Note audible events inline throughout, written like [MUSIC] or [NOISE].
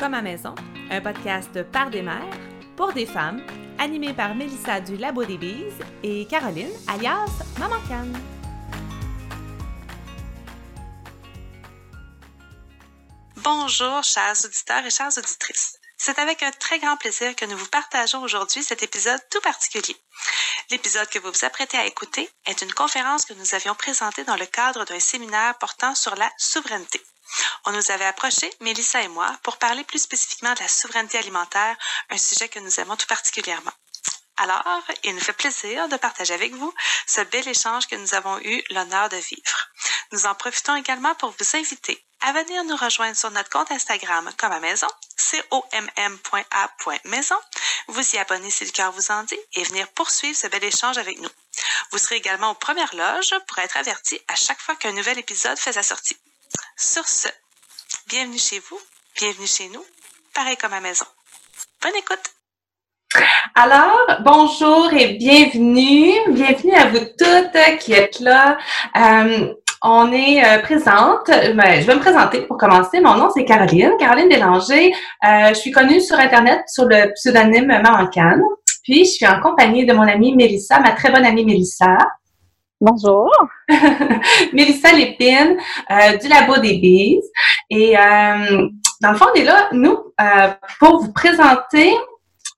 comme à maison, un podcast par des mères, pour des femmes, animé par Mélissa du Labo des Bises et Caroline, alias Maman Canne. Bonjour, chers auditeurs et chères auditrices. C'est avec un très grand plaisir que nous vous partageons aujourd'hui cet épisode tout particulier. L'épisode que vous vous apprêtez à écouter est une conférence que nous avions présentée dans le cadre d'un séminaire portant sur la souveraineté. On nous avait approché, Mélissa et moi, pour parler plus spécifiquement de la souveraineté alimentaire, un sujet que nous aimons tout particulièrement. Alors, il nous fait plaisir de partager avec vous ce bel échange que nous avons eu l'honneur de vivre. Nous en profitons également pour vous inviter à venir nous rejoindre sur notre compte Instagram comme à maison, comm.a.maison, vous y abonner si le cœur vous en dit et venir poursuivre ce bel échange avec nous. Vous serez également aux premières loges pour être averti à chaque fois qu'un nouvel épisode fait sa sortie. Sur ce, bienvenue chez vous, bienvenue chez nous, pareil comme à maison. Bonne écoute! Alors, bonjour et bienvenue. Bienvenue à vous toutes qui êtes là. Euh, on est euh, présente. Ben, je vais me présenter pour commencer. Mon nom, c'est Caroline, Caroline Bélanger. Euh, je suis connue sur Internet sur le pseudonyme Maman Cannes. Puis, je suis en compagnie de mon amie Mélissa, ma très bonne amie Mélissa. Bonjour. [LAUGHS] Mélissa Lépine euh, du Labo des Bises. Et dans le fond, on est là, nous, pour vous présenter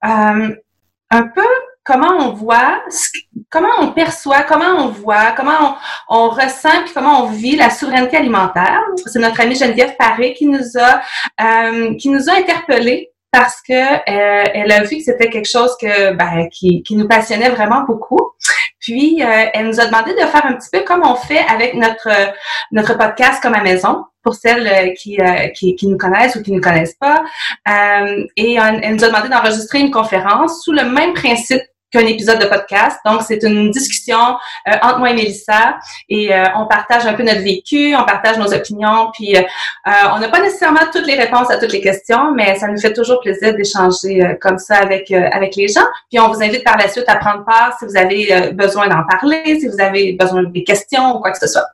un peu comment on voit, comment on perçoit, comment on voit, comment on, ressent, puis comment on vit la souveraineté alimentaire. C'est notre amie Geneviève Paré qui nous a euh, qui nous a interpellés parce que euh, elle a vu que c'était quelque chose que ben, qui, qui nous passionnait vraiment beaucoup. Puis euh, elle nous a demandé de faire un petit peu comme on fait avec notre notre podcast comme à maison pour celles qui, qui, qui, nous connaissent ou qui ne nous connaissent pas. et elle nous a demandé d'enregistrer une conférence sous le même principe qu'un épisode de podcast. Donc, c'est une discussion euh, entre moi et Mélissa et euh, on partage un peu notre vécu, on partage nos opinions, puis euh, on n'a pas nécessairement toutes les réponses à toutes les questions, mais ça nous fait toujours plaisir d'échanger comme ça avec avec les gens. Puis on vous invite par la suite à prendre part si vous avez besoin d'en parler, si vous avez besoin de questions ou quoi que ce soit.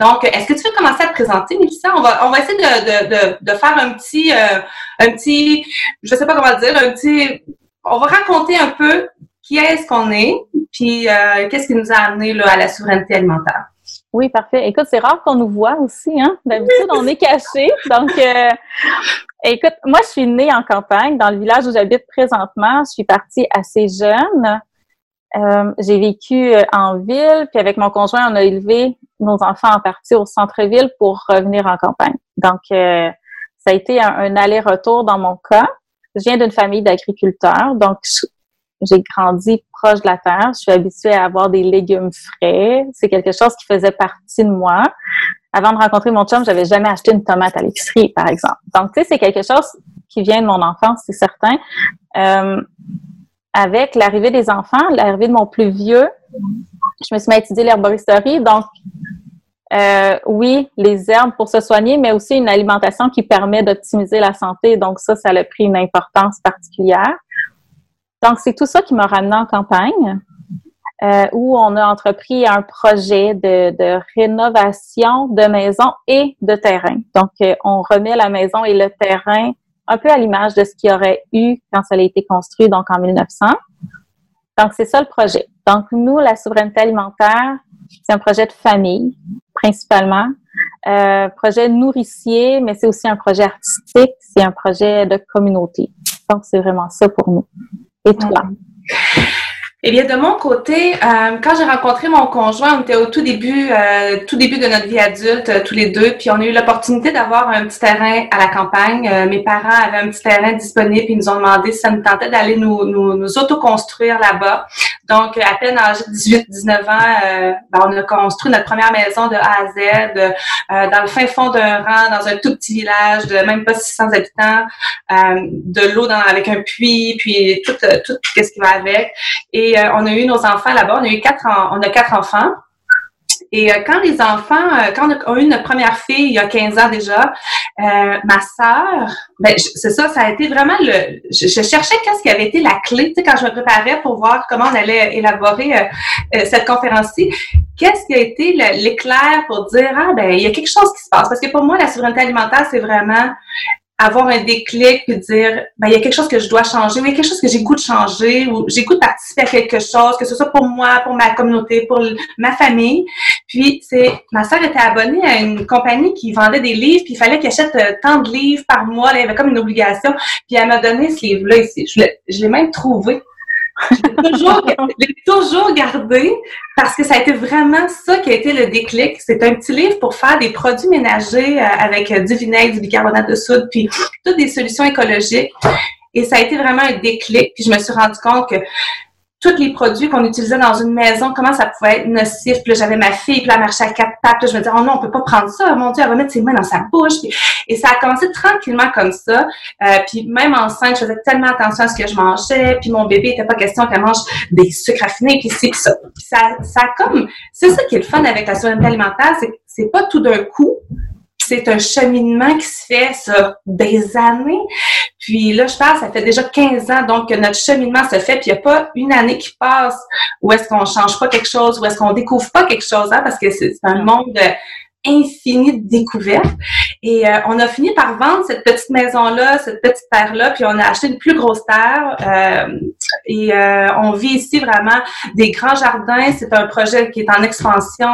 Donc, est-ce que tu veux commencer à te présenter, Mélissa? On va, on va essayer de, de, de, de faire un petit, un petit, je sais pas comment dire, un petit, on va raconter un peu qui est-ce qu'on est, puis euh, qu'est-ce qui nous a amené là, à la souveraineté alimentaire? Oui, parfait. Écoute, c'est rare qu'on nous voit aussi, hein? D'habitude, on est caché. Donc, euh, écoute, moi, je suis née en campagne, dans le village où j'habite présentement. Je suis partie assez jeune. Euh, j'ai vécu en ville, puis avec mon conjoint, on a élevé nos enfants en partie au centre-ville pour revenir en campagne. Donc, ça a été un, un aller-retour dans mon cas. Je viens d'une famille d'agriculteurs, donc j'ai grandi proche de la terre. Je suis habituée à avoir des légumes frais. C'est quelque chose qui faisait partie de moi. Avant de rencontrer mon chum, j'avais jamais acheté une tomate à l'épicerie, par exemple. Donc, tu sais, c'est quelque chose qui vient de mon enfance, c'est certain. Euh, avec l'arrivée des enfants, l'arrivée de mon plus vieux, je me suis mis à étudier l'herboristerie. Donc, euh, oui, les herbes pour se soigner, mais aussi une alimentation qui permet d'optimiser la santé. Donc, ça, ça a pris une importance particulière. Donc, c'est tout ça qui m'a ramené en campagne, euh, où on a entrepris un projet de, de, rénovation de maison et de terrain. Donc, euh, on remet la maison et le terrain un peu à l'image de ce qu'il y aurait eu quand ça a été construit, donc en 1900. Donc, c'est ça le projet. Donc, nous, la souveraineté alimentaire, c'est un projet de famille, principalement. Euh, projet nourricier, mais c'est aussi un projet artistique, c'est un projet de communauté. Donc, c'est vraiment ça pour nous. Et toi? Eh bien, de mon côté, euh, quand j'ai rencontré mon conjoint, on était au tout début, euh, tout début de notre vie adulte, euh, tous les deux, puis on a eu l'opportunité d'avoir un petit terrain à la campagne. mes parents avaient un petit terrain disponible, puis ils nous ont demandé si ça nous tentait d'aller nous, nous, nous autoconstruire là-bas. Donc, à peine âgé de 18-19 ans, ben, on a construit notre première maison de A à Z, dans le fin fond d'un rang, dans un tout petit village de même pas 600 habitants, de l'eau avec un puits, puis tout, tout, tout ce qui va avec. Et euh, on a eu nos enfants là-bas. On a eu quatre, enfants. Et euh, quand les enfants, euh, quand on a eu notre première fille il y a 15 ans déjà, ma sœur, ben c'est ça, ça a été vraiment le. Je, cherchais qu'est-ce qui avait été la clé, quand je me préparais pour voir comment on allait élaborer cette conférence-ci. Qu'est-ce qui a été l'éclair pour dire ah ben il y a quelque chose qui se passe? Parce que pour moi la souveraineté alimentaire c'est vraiment avoir un déclic puis dire ben il y a quelque chose que je dois changer, ou il y a quelque chose que j'ai goût de changer, ou j'ai goût de participer à quelque chose, que ce soit pour moi, pour ma communauté, pour ma famille. Puis c'est ma sœur était abonnée à une compagnie qui vendait des livres, puis il fallait qu'elle achète euh, tant de livres par mois, là, il y avait comme une obligation. Puis elle m'a donné ce livre-là ici. Je l'ai même trouvé. Je toujours, [LAUGHS] l'ai toujours gardé parce que ça a été vraiment ça qui a été le déclic. C'est un petit livre pour faire des produits ménagers euh, avec euh, du vinaigre, du bicarbonate de soude, puis toutes des solutions écologiques. Et ça a été vraiment un déclic. Puis je me suis rendu compte que tous les produits qu'on utilisait dans une maison, comment ça pouvait être nocif. Puis j'avais ma fille, puis là, elle marchait à quatre pattes. Puis je me disais, oh non, on peut pas prendre ça. Mon Dieu, elle va mettre ses mains dans sa bouche. et ça a commencé tranquillement comme ça. Euh, puis même enceinte, je faisais tellement attention à ce que je mangeais. Puis mon bébé, il était pas question qu'elle mange des sucres raffinés, puis c'est ça. Puis ça, ça comme... C'est ça qui est le fun avec la souveraineté alimentaire, c'est que c'est pas tout d'un coup c'est un cheminement qui se fait sur des années. Puis là, je pense, ça fait déjà 15 ans donc que notre cheminement se fait, puis il n'y a pas une année qui passe où est-ce qu'on change pas quelque chose, où est-ce qu'on découvre pas quelque chose, hein, parce que c'est un monde infini de découvertes. Et euh, on a fini par vendre cette petite maison-là, cette petite terre-là, puis on a acheté une plus grosse terre. Euh, et euh, on vit ici vraiment des grands jardins. C'est un projet qui est en expansion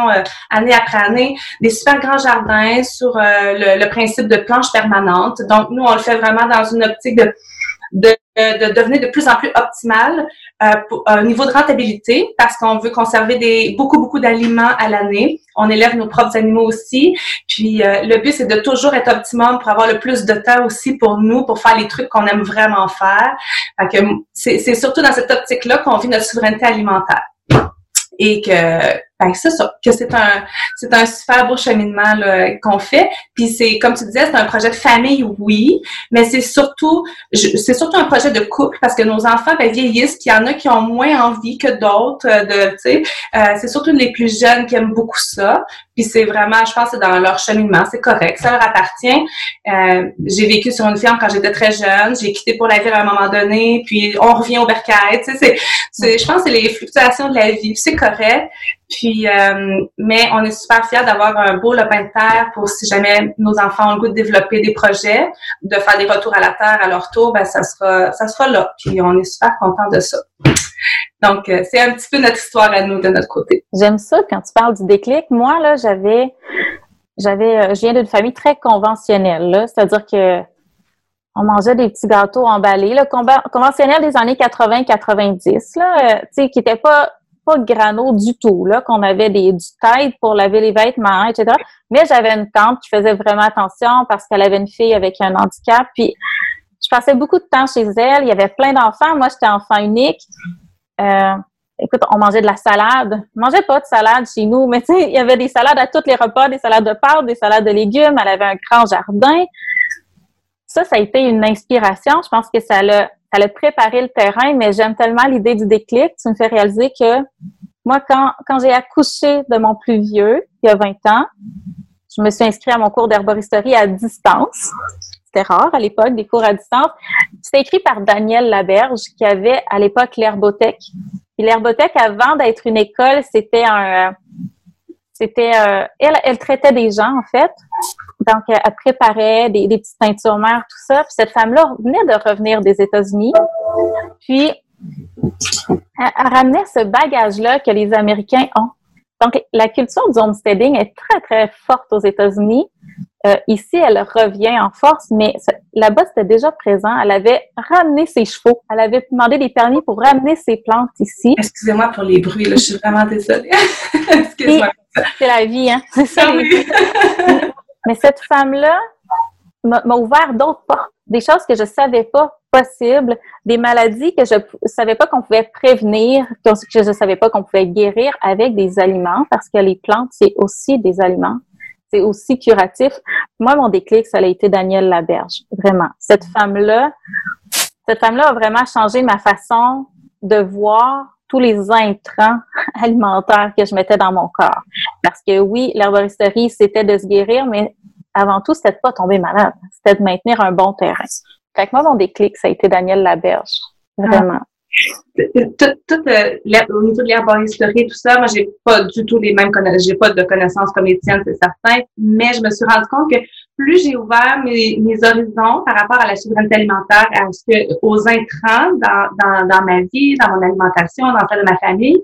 année après année. Des super grands jardins sur le, le, principe de planche permanente. Donc, nous, on le fait vraiment dans une optique de de, de devenir de plus en plus optimal euh, pour, au niveau de rentabilité parce qu'on veut conserver des beaucoup beaucoup d'aliments à l'année. On élève nos propres animaux aussi. Puis euh, le but c'est de toujours être optimum pour avoir le plus de temps aussi pour nous pour faire les trucs qu'on aime vraiment faire. c'est surtout dans cette optique là qu'on vit notre souveraineté alimentaire et que ben, c'est ça, que c'est un, c'est un super beau cheminement qu'on fait. Puis c'est, comme tu disais, c'est un projet de famille, oui, mais c'est surtout, c'est surtout un projet de couple parce que nos enfants ben, vieillissent, puis il y en a qui ont moins envie que d'autres euh, de, tu sais, euh, c'est surtout les plus jeunes qui aiment beaucoup ça. Puis c'est vraiment, je pense, c'est dans leur cheminement, c'est correct, ça leur appartient. Euh, j'ai vécu sur une ferme quand j'étais très jeune, j'ai quitté pour la ville à un moment donné, puis on revient au bercail, tu sais, c'est, je pense, que c'est les fluctuations de la vie, c'est correct. Puis, euh, mais on est super fiers d'avoir un beau lopin de terre pour si jamais nos enfants ont le goût de développer des projets, de faire des retours à la terre à leur tour, ben ça sera, ça sera là. Puis on est super content de ça. Donc, euh, c'est un petit peu notre histoire à nous de notre côté. J'aime ça quand tu parles du déclic. Moi, là, j'avais, j'avais, euh, je viens d'une famille très conventionnelle, là, c'est-à-dire que on mangeait des petits gâteaux emballés, là, conventionnels des années 80-90, là, tu sais, qui n'étaient pas pas grano du tout, là, qu'on avait des, du tide pour laver les vêtements, etc. Mais j'avais une tante qui faisait vraiment attention parce qu'elle avait une fille avec un handicap. Puis je passais beaucoup de temps chez elle. Il y avait plein d'enfants. Moi, j'étais enfant unique. Euh, écoute, on mangeait de la salade. On mangeait pas de salade chez nous, mais tu sais, il y avait des salades à tous les repas, des salades de pâtes, des salades de légumes. Elle avait un grand jardin. Ça, ça a été une inspiration. Je pense que ça l'a ça a préparé le terrain, mais j'aime tellement l'idée du déclic. Tu me fais réaliser que moi, quand, quand j'ai accouché de mon plus vieux, il y a 20 ans, je me suis inscrite à mon cours d'herboristerie à distance. C'était rare à l'époque, des cours à distance. C'était écrit par Daniel Laberge, qui avait à l'époque l'herbothèque. L'herbothèque, avant d'être une école, c'était un... C'était... Elle, elle traitait des gens, en fait. Donc, elle préparait des, des petites teintures mères, tout ça. Puis cette femme-là venait de revenir des États-Unis. Puis, elle, ramenait ce bagage-là que les Américains ont. Donc, la culture du homesteading est très, très forte aux États-Unis. Euh, ici, elle revient en force, mais là-bas, c'était déjà présent. Elle avait ramené ses chevaux. Elle avait demandé des permis pour ramener ses plantes ici. Excusez-moi pour les bruits, là, je suis vraiment désolée. [LAUGHS] Excusez-moi. C'est la vie, hein? C'est ça. Ah [LAUGHS] mais cette femme-là m'a ouvert d'autres portes, des choses que je savais pas possibles, des maladies que je savais pas qu'on pouvait prévenir, que je savais pas qu'on pouvait guérir avec des aliments, parce que les plantes, c'est aussi des aliments. C'est aussi curatif. Moi, mon déclic, ça a été Daniel Laberge. Vraiment. Cette femme-là, cette femme-là a vraiment changé ma façon de voir tous les intrants [LAUGHS] alimentaires que je mettais dans mon corps. Parce que oui, l'herboristerie, c'était de se guérir, mais avant tout, c'était de pas tomber malade. C'était de maintenir un bon terrain. Fait que moi, mon déclic, ça a été Daniel Laberge. Vraiment. Tout, tout euh, au niveau de l'herboristerie, tout ça, moi, j'ai pas du tout les mêmes connaissances. J'ai pas de connaissances comme les tiennes, c'est certain. Mais je me suis rendu compte que plus j'ai ouvert mes, mes, horizons par rapport à la souveraineté alimentaire, à ce que, aux intrants dans, dans, dans ma vie, dans mon alimentation, dans celle de ma famille,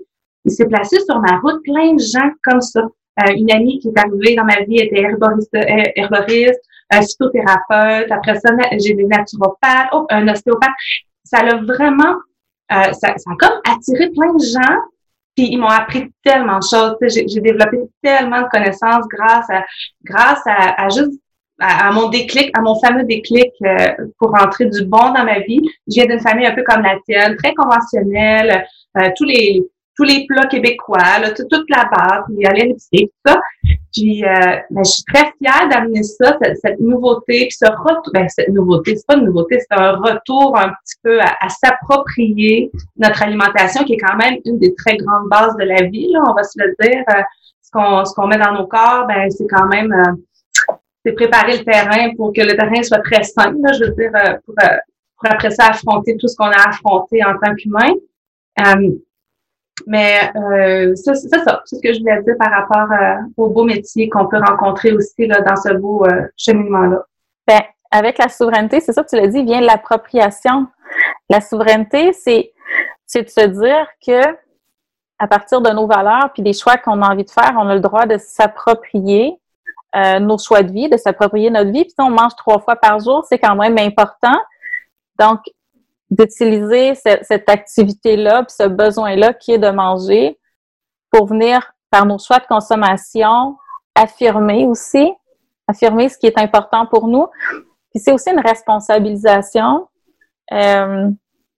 il s'est placé sur ma route plein de gens comme ça. Euh, une amie qui est arrivée dans ma vie était herboriste, euh, herboriste un phytothérapeute, après ça, j'ai des naturopathes, oh, un ostéopathe. Ça l'a vraiment, euh, ça, ça a comme attiré plein de gens puis ils m'ont appris tellement de choses. J'ai développé tellement de connaissances grâce à grâce à, à juste à, mon déclic, à mon fameux déclic euh, pour rentrer du bon dans ma vie. Je viens d'une famille un peu comme la tienne, très conventionnelle. Euh, tous les tous les plats québécois, là, toute la base, puis aller à l'épicerie, tout ça. Puis, euh, ben, je suis très fière d'amener ça, cette, nouveauté, puis ce retour, ben, cette nouveauté, c'est pas une nouveauté, c'est un retour un petit peu à, s'approprier notre alimentation, qui est quand même une des très grandes bases de la vie, là, on va se le dire. Euh, ce qu'on ce qu'on met dans nos corps, ben, c'est quand même, euh, c'est préparer le terrain pour que le terrain soit très sain, là, je veux dire, pour, pour après ça affronter tout ce qu'on a affronté en tant qu'humain. Mais euh, c'est ça, c'est ce que je voulais dire par rapport euh, au beau métier qu'on peut rencontrer aussi là, dans ce beau euh, cheminement-là. Ben, avec la souveraineté, c'est ça, tu l'as dit, vient l'appropriation. La souveraineté, c'est c'est de se dire que à partir de nos valeurs puis des choix qu'on a envie de faire, on a le droit de s'approprier euh, nos choix de vie, de s'approprier notre vie. Puis si on mange trois fois par jour, c'est quand même important. Donc, d'utiliser cette, activité-là, ce besoin-là qui est de manger pour venir, par nos choix de consommation, affirmer aussi, affirmer ce qui est important pour nous. Puis c'est aussi une responsabilisation. Euh,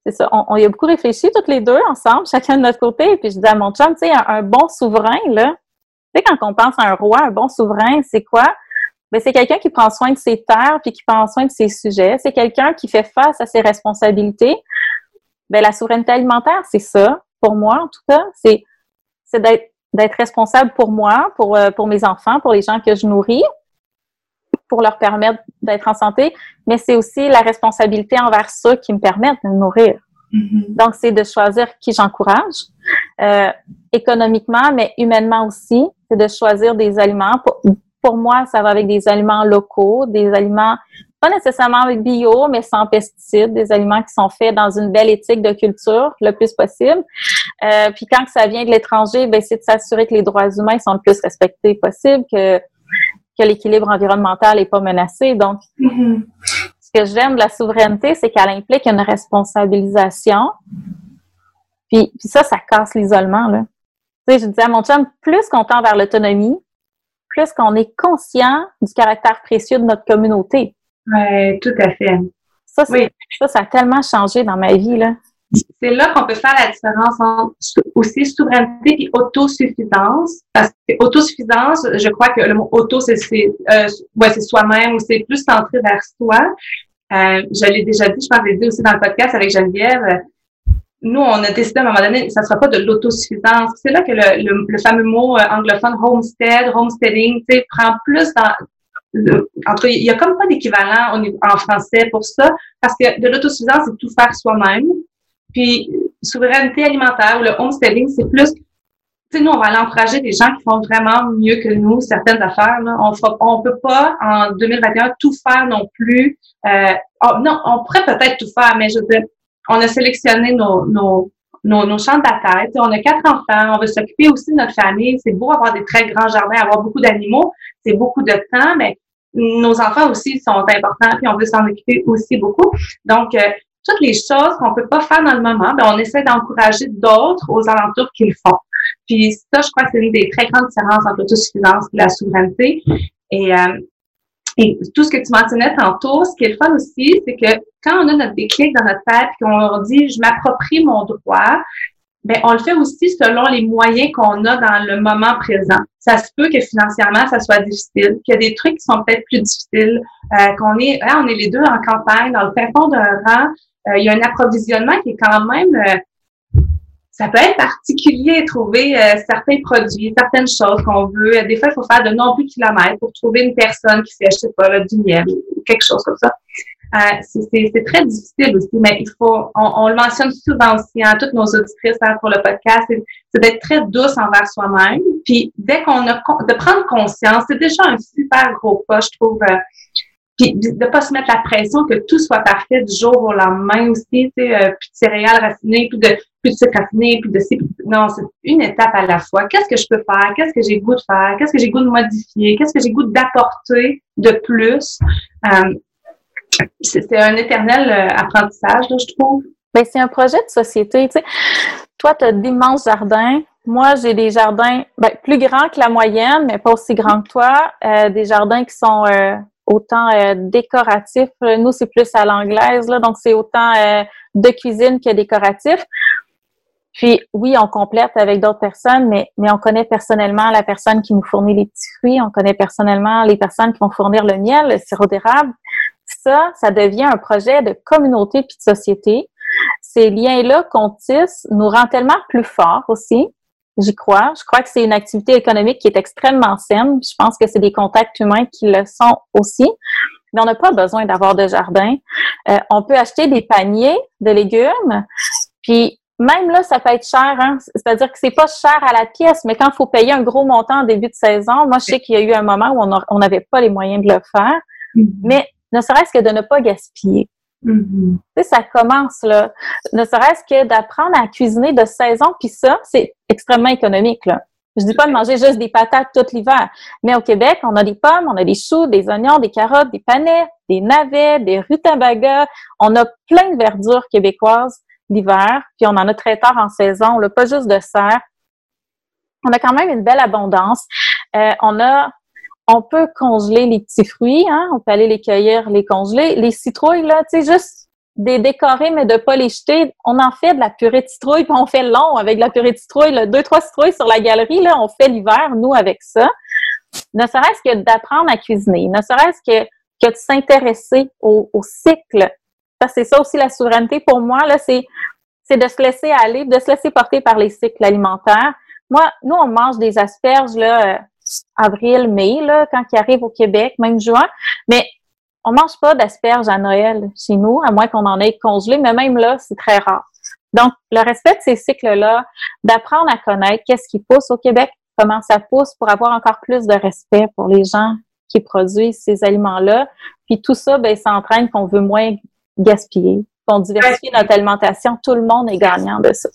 c'est ça, on, y a beaucoup réfléchi toutes les deux ensemble, chacun de notre côté. Puis je dis à mon chum, tu sais, un, bon souverain, là, tu sais, quand on pense à un roi, un bon souverain, c'est quoi? Ben, c'est quelqu'un qui prend soin de ses terres puis qui prend soin de ses sujets. C'est quelqu'un qui fait face à ses responsabilités. Ben, la souveraineté alimentaire, c'est ça, pour moi en tout cas. C'est, c'est d'être, d'être responsable pour moi, pour, euh, pour mes enfants, pour les gens que je nourris, pour leur permettre d'être en santé, mais c'est aussi la responsabilité envers ceux qui me permettent de me nourrir. Mm-hmm. Donc, c'est de choisir qui j'encourage, euh, économiquement, mais humainement aussi. C'est de choisir des aliments pour, pour moi, ça va avec des aliments locaux, des aliments pas nécessairement bio, mais sans pesticides, des aliments qui sont faits dans une belle éthique de culture le plus possible. Euh, puis quand ça vient de l'étranger, ben c'est de s'assurer que les droits humains sont le plus respectés possible, que que l'équilibre environnemental n'est pas menacé. Donc, mm-hmm. ce que j'aime de la souveraineté, c'est qu'elle implique une responsabilisation. Puis, puis ça, ça casse l'isolement. Là. Tu sais, je disais à mon chum, plus qu'on tend vers l'autonomie, plus qu'on est conscient du caractère précieux de notre communauté. Oui, tout à fait. Ça, ça, ça a tellement changé dans ma vie, là. C'est là qu'on peut faire la différence entre aussi souveraineté et autosuffisance. Parce que autosuffisance, je crois que le mot auto, c'est euh, ouais, soi-même ou c'est plus centré vers soi. Euh, je l'ai déjà dit, je pense que je l'ai dit aussi dans le podcast avec Geneviève nous, on a décidé à un moment donné, ça ne sera pas de l'autosuffisance. C'est là que le, le, fameux mot euh, anglophone homestead, homesteading, tu sais, prend plus dans, entre, il y a comme pas d'équivalent en français pour ça, parce que de l'autosuffisance, c'est tout faire soi-même. Puis, souveraineté alimentaire ou le homesteading, c'est plus, tu sais, nous, on va aller des gens qui font vraiment mieux que nous certaines affaires. Là. On ne on peut pas, en 2021, tout faire non plus. Euh, oh, non, on pourrait peut-être tout faire, mais je veux dire, on a sélectionné nos, nos, nos, nos champs de bataille. on a quatre enfants, on veut s'occuper aussi de notre famille. C'est beau avoir des très grands jardins, avoir beaucoup d'animaux, c'est beaucoup de temps, mais nos enfants aussi sont importants, puis on veut s'en occuper aussi beaucoup. Donc, euh, toutes les choses qu'on peut pas faire dans le moment, ben, on essaie d'encourager d'autres aux alentours qu'ils font. Puis ça, je crois que c'est une des très grandes différences entre l'autosuffisance et la souveraineté. Et euh, et tout ce que tu mentionnais tantôt, ce qui est le fun aussi, c'est que quand on a notre déclic dans notre tête et qu'on dit je m'approprie mon droit, ben on le fait aussi selon les moyens qu'on a dans le moment présent. Ça se peut que financièrement ça soit difficile, qu'il y a des trucs qui sont peut-être plus difficiles, euh, qu'on est, hein, on est les deux en campagne dans le fin fond d'un rang. Euh, il y a un approvisionnement qui est quand même euh, ça peut être particulier, trouver euh, certains produits, certaines choses qu'on veut. Des fois, il faut faire de nombreux kilomètres pour trouver une personne qui fait, je sais là, du miel ou quelque chose comme ça. Euh, c'est très difficile aussi, mais il faut, on, le mentionne souvent aussi, à hein, toutes nos auditrices hein, pour le podcast, c'est d'être très douce envers soi-même. Puis dès qu'on a de prendre conscience, c'est déjà un super gros pas, je trouve, euh, puis de pas se mettre la pression que tout soit parfait du jour au lendemain aussi, tu sais, euh, plus de céréales racinées, plus de plus de sucre raffiné, plus de non, c'est une étape à la fois. Qu'est-ce que je peux faire? Qu'est-ce que j'ai goût de faire? Qu'est-ce que j'ai goût de modifier? Qu'est-ce que j'ai goût d'apporter de plus? Euh, C'est un éternel euh, apprentissage, je trouve. Ben, c'est un projet de société, tu sais. Toi, tu as d'immenses jardins. Moi, j'ai des jardins ben, plus grands que la moyenne, mais pas aussi grands que toi. Euh, des jardins qui sont autant euh, décoratif. Nous, c'est plus à l'anglaise, là, donc c'est autant de cuisine que décoratif. Puis oui, on complète avec d'autres personnes, mais, mais on connaît personnellement la personne qui nous fournit les petits fruits, on connaît personnellement les personnes qui vont fournir le miel, le sirop d'érable. Ça, ça devient un projet de communauté puis de société. Ces liens-là qu'on tisse nous rend tellement plus forts aussi. J'y crois. Je crois que c'est une activité économique qui est extrêmement saine. Je pense que c'est des contacts humains qui le sont aussi. Mais on n'a pas besoin d'avoir de jardin. Euh, on peut acheter des paniers de légumes. Puis même là, ça peut être cher. Hein? C'est-à-dire que c'est pas cher à la pièce, mais quand il faut payer un gros montant en début de saison, moi, je sais qu'il y a eu un moment où on n'avait pas les moyens de le faire. Mm-hmm. Mais ne serait-ce que de ne pas gaspiller. Mm-hmm. Tu sais, ça commence là. Ne serait-ce que d'apprendre à cuisiner de saison, puis ça, c'est extrêmement économique là. Je dis pas de manger juste des patates tout l'hiver, mais au Québec, on a des pommes, on a des choux, des oignons, des carottes, des panais, des navets, des rutabagas. On a plein de verdures québécoises l'hiver, puis on en a très tard en saison. On n'a pas juste de serre. On a quand même une belle abondance. Euh, on a on peut congeler les petits fruits, hein? on peut aller les cueillir, les congeler. Les citrouilles, là, tu sais, juste des décorer, mais de pas les jeter. On en fait de la purée de citrouille, [LAUGHS] puis on fait long avec la purée de citrouille. Là. Deux, trois citrouilles sur la galerie, là, on fait l'hiver, nous, avec ça. Ne serait-ce que d'apprendre à cuisiner, ne serait-ce que, de s'intéresser au, cycle. Ça, c'est ça aussi la souveraineté pour moi, là, c'est, c'est de se laisser aller, de se laisser porter par les cycles alimentaires. Moi, nous, on mange des asperges, là, euh, avril, mai, là, quand ils arrivent au Québec, même juin. Mais on mange pas d'asperges à Noël chez nous, à moins qu'on en ait congelé, mais même là, c'est très rare. Donc, le respect de ces cycles-là, d'apprendre à connaître qu'est-ce qui pousse au Québec, comment ça pousse pour avoir encore plus de respect pour les gens qui produisent ces aliments-là. Puis tout ça, ben, ça entraîne qu'on veut moins gaspiller, qu'on diversifie notre alimentation. Tout le monde est gagnant de ça.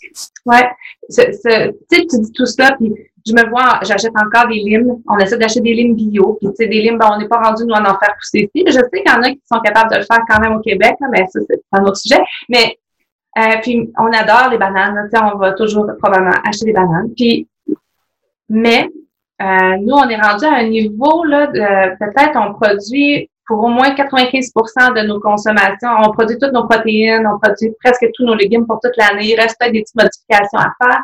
Ouais. tu sais, tu dis tout ça, puis je me vois, j'achète encore des limes. On essaie d'acheter des limes bio. Puis, tu sais, des limes, ben, on n'est pas rendu, nous, à en faire pousser ici. Je sais qu'il y en a qui sont capables de le faire quand même au Québec, mais ça, c'est un autre sujet. Mais, euh, puis, on adore les bananes. Tu sais, on va toujours probablement acheter des bananes. Puis, mais, euh, nous, on est rendu à un niveau, là, de, peut-être, on produit pour au moins 95% de nos consommations. On produit toutes nos protéines, on produit presque tous nos légumes pour toute l'année. Il reste peut-être des petites modifications à faire.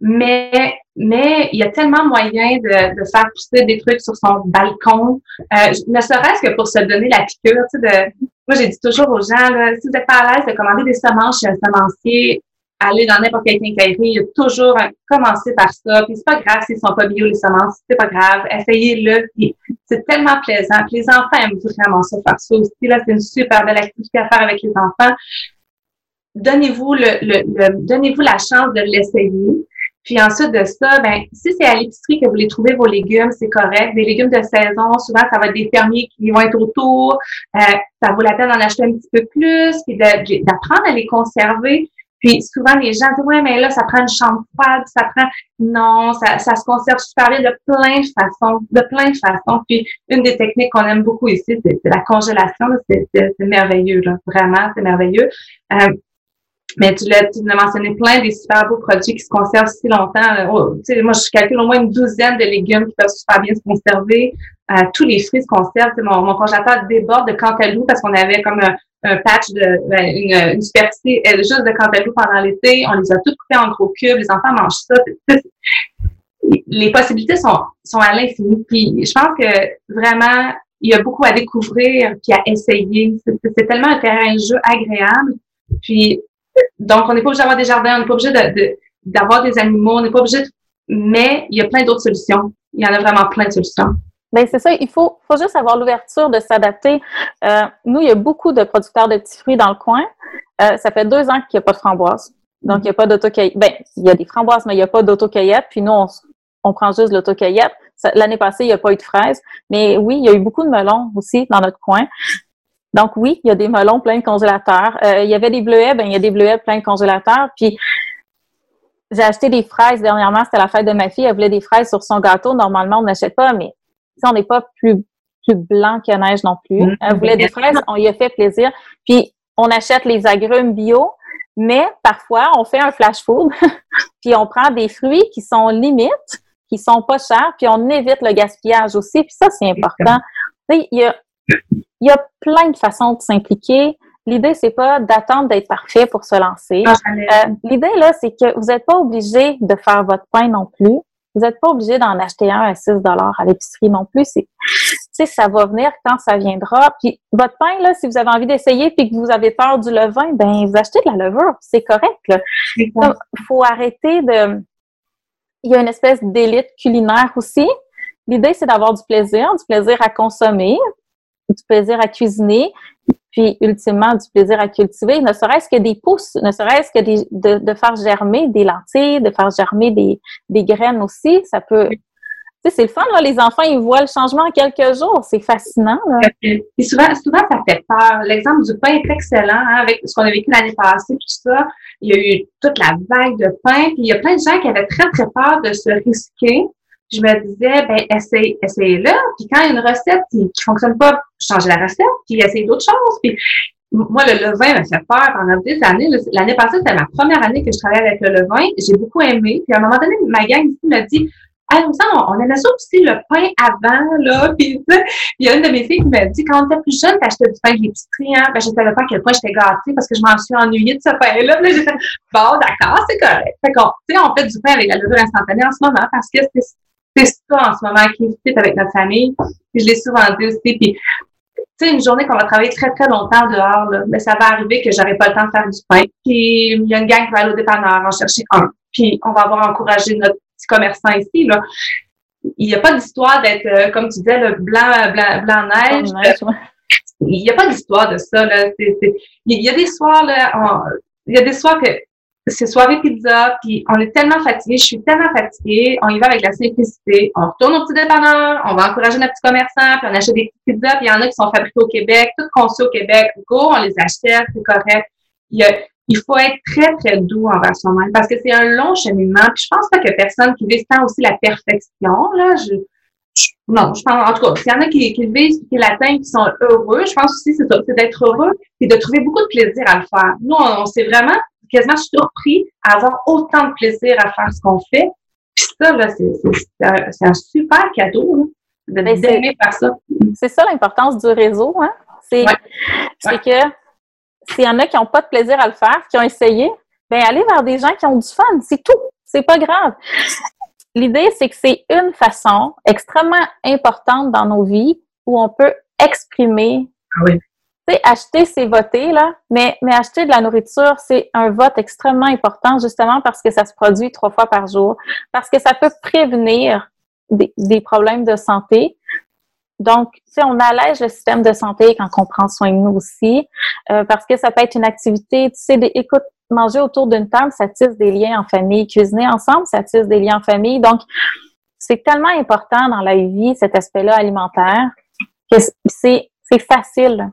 Mais, mais il y a tellement moyen de, de faire pousser des trucs sur son balcon, euh, ne serait-ce que pour se donner la piqûre. Tu sais, de, moi, j'ai dit toujours aux gens, là, si vous êtes pas à l'aise de commander des semences chez un semencier, allez dans n'importe quelle quincaillerie, il y a toujours un, commencez par ça. Puis c'est pas grave s'ils sont pas bio les semences, c'est pas grave, essayez-le. c'est tellement plaisant. Les enfants aiment vraiment ça faire ça aussi. Là, c'est une super belle activité à faire avec les enfants. Donnez-vous le, le, le donnez-vous la chance de l'essayer. Puis ensuite de ça, ben, si c'est à l'épicerie que vous les trouvez vos légumes, c'est correct. Des légumes de saison, souvent, ça va être des fermiers qui vont être autour. Euh, ça vaut la peine d'en acheter un petit peu plus, puis d'apprendre à les conserver. Puis souvent, les gens disent, ouais, mais là, ça prend une chambre froide, ça prend... Non, ça, ça se conserve super bien de plein de façons, de plein de façons. Puis une des techniques qu'on aime beaucoup ici, c'est la congélation. C'est merveilleux, là. Vraiment, c'est merveilleux. Euh, mais tu l'as, tu l'as mentionné plein des super beaux produits qui se conservent si longtemps. Oh, tu sais, moi, je calcule au moins une douzaine de légumes qui peuvent super bien se conserver. Euh, tous les fruits se conservent. mon, mon congélateur déborde de cantaloupe parce qu'on avait comme un, un patch de ben, une, une superficie euh, juste de cantaloupe pendant l'été. On les a toutes coupées en gros cubes. Les enfants mangent ça. les possibilités sont, sont à l'infini. Puis je pense que vraiment, il y a beaucoup à découvrir puis à essayer. C'est, tellement un terrain de jeu agréable. Puis donc, on n'est pas obligé d'avoir des jardins, on n'est pas obligé de, d'avoir des animaux, on n'est pas obligé de... Mais il y a plein d'autres solutions. Il y en a vraiment plein de solutions. Bien, c'est ça. Il faut, faut juste avoir l'ouverture de s'adapter. Euh, nous, il y a beaucoup de producteurs de petits fruits dans le coin. Euh, ça fait deux ans qu'il n'y a pas de framboises. Donc, il n'y a pas d'autocueillette. Ben, il y a des framboises, mais il n'y a pas d'autocueillette. Puis nous, on, on prend juste l'autocueillette. L'année passée, il n'y a pas eu de fraises, mais oui, il y a eu beaucoup de melons aussi dans notre coin. Donc oui, il y a des melons pleins de congélateurs. Euh, il y avait des bleuets, ben il y a des bleuets pleins de congélateurs. Puis j'ai acheté des fraises dernièrement, c'était la fête de ma fille, elle voulait des fraises sur son gâteau. Normalement, on n'achète pas, mais on n'est pas plus plus blanc que neige non plus. Mm-hmm. Elle voulait des fraises, on y a fait plaisir. Puis on achète les agrumes bio, mais parfois on fait un flash food, [LAUGHS] puis on prend des fruits qui sont limites, qui sont pas chers, puis on évite le gaspillage aussi. Puis ça, c'est important. Il y a il y a plein de façons de s'impliquer. L'idée, c'est pas d'attendre d'être parfait pour se lancer. Ah, euh, l'idée, là, c'est que vous n'êtes pas obligé de faire votre pain non plus. Vous n'êtes pas obligé d'en acheter un à 6 à l'épicerie non plus. C'est, ça va venir quand ça viendra. Puis votre pain, là, si vous avez envie d'essayer puis que vous avez peur du levain, ben vous achetez de la levure. C'est correct. Il faut arrêter de. Il y a une espèce d'élite culinaire aussi. L'idée, c'est d'avoir du plaisir, du plaisir à consommer, du plaisir à cuisiner, puis ultimement du plaisir à cultiver, ne serait-ce que des pousses, ne serait-ce que de, de, faire germer des lentilles, de faire germer des, des graines aussi, ça peut... Tu sais, c'est le fun, là, les enfants, ils voient le changement en quelques jours, c'est fascinant. Là. Et souvent, souvent, ça fait peur. L'exemple du pain est excellent, hein, avec ce qu'on a vécu l'année passée, tout ça. Il y a eu toute la vague de pain, puis il y a plein de gens qui avaient très, très peur de se risquer je me disais, ben, essaye, essaye-le. Puis quand il y a une recette qui, qui fonctionne pas, changer la recette, puis essaye d'autres choses. Puis moi, le levain m'a fait peur pendant des années. L'année passée, c'était ma première année que je travaillais avec le levain. J'ai beaucoup aimé. Puis à un moment donné, ma gang ici m'a dit, ah, on, on aimait ça aussi le pain avant, là. [LAUGHS] Puis il y a une de mes filles qui m'a dit, quand on était plus jeune, t'achetais du pain de l'épicerie, hein. Ben, je savais pas à quel point j'étais gâtée parce que je m'en suis ennuyée de ce pain-là. Là, fait, bon, d'accord, c'est correct. Fait qu'on, tu sais, on fait du pain avec la levure instantanée en ce moment parce que c'est c'est ça en ce moment qui est avec notre famille. je l'ai souvent dit aussi. Puis, tu sais, une journée qu'on va travailler très, très longtemps dehors, là, mais ça va arriver que j'aurai pas le temps de faire du pain. Puis, il y a une gang qui va aller au dépanneur en chercher un. Puis, on va avoir encouragé notre petit commerçant ici, là. Il n'y a pas d'histoire d'être, euh, comme tu disais, le blanc, blanc, blanc neige. Il n'y a pas d'histoire de ça, là. Il y a des soirs, là, il y a des soirs que c'est soirée pizza, puis on est tellement fatigué, je suis tellement fatiguée, on y va avec la simplicité, on retourne au petit dépanneur, on va encourager notre petit commerçant, puis on achète des petites pizzas, puis il y en a qui sont fabriquées au Québec, toutes conçues au Québec, go, on les achète, c'est correct. Il, faut être très, très doux envers soi-même, parce que c'est un long cheminement, puis je pense pas que personne qui vise tant aussi la perfection, là, je, non, je pense, en tout cas, s'il y en a qui, qui le visent, qui l'atteignent, qui sont heureux, je pense aussi c'est c'est d'être heureux et de trouver beaucoup de plaisir à le faire. Nous, on, on s'est vraiment quasiment surpris à avoir autant de plaisir à faire ce qu'on fait. Puis ça, là, c'est un, super cadeau de ben, d'aimer faire ça. C'est ça l'importance du réseau. Hein? C'est que s'il y en a qui n'ont pas de plaisir à le faire, qui ont essayé, ben allez vers des gens qui ont du fun. C'est tout. C'est pas grave. L'idée, c'est que c'est une façon extrêmement importante dans nos vies où on peut exprimer oui acheter, c'est voter, là, mais, mais acheter de la nourriture, c'est un vote extrêmement important, justement parce que ça se produit trois fois par jour, parce que ça peut prévenir des, problèmes de santé. Donc, tu sais, on allège le système de santé quand on prend soin de nous aussi, euh, parce que ça peut être une activité, tu sais, écoute, manger autour d'une table, ça tisse des liens en famille. Cuisiner ensemble, ça tisse des liens en famille. Donc, c'est tellement important dans la vie, cet aspect-là alimentaire, que c'est facile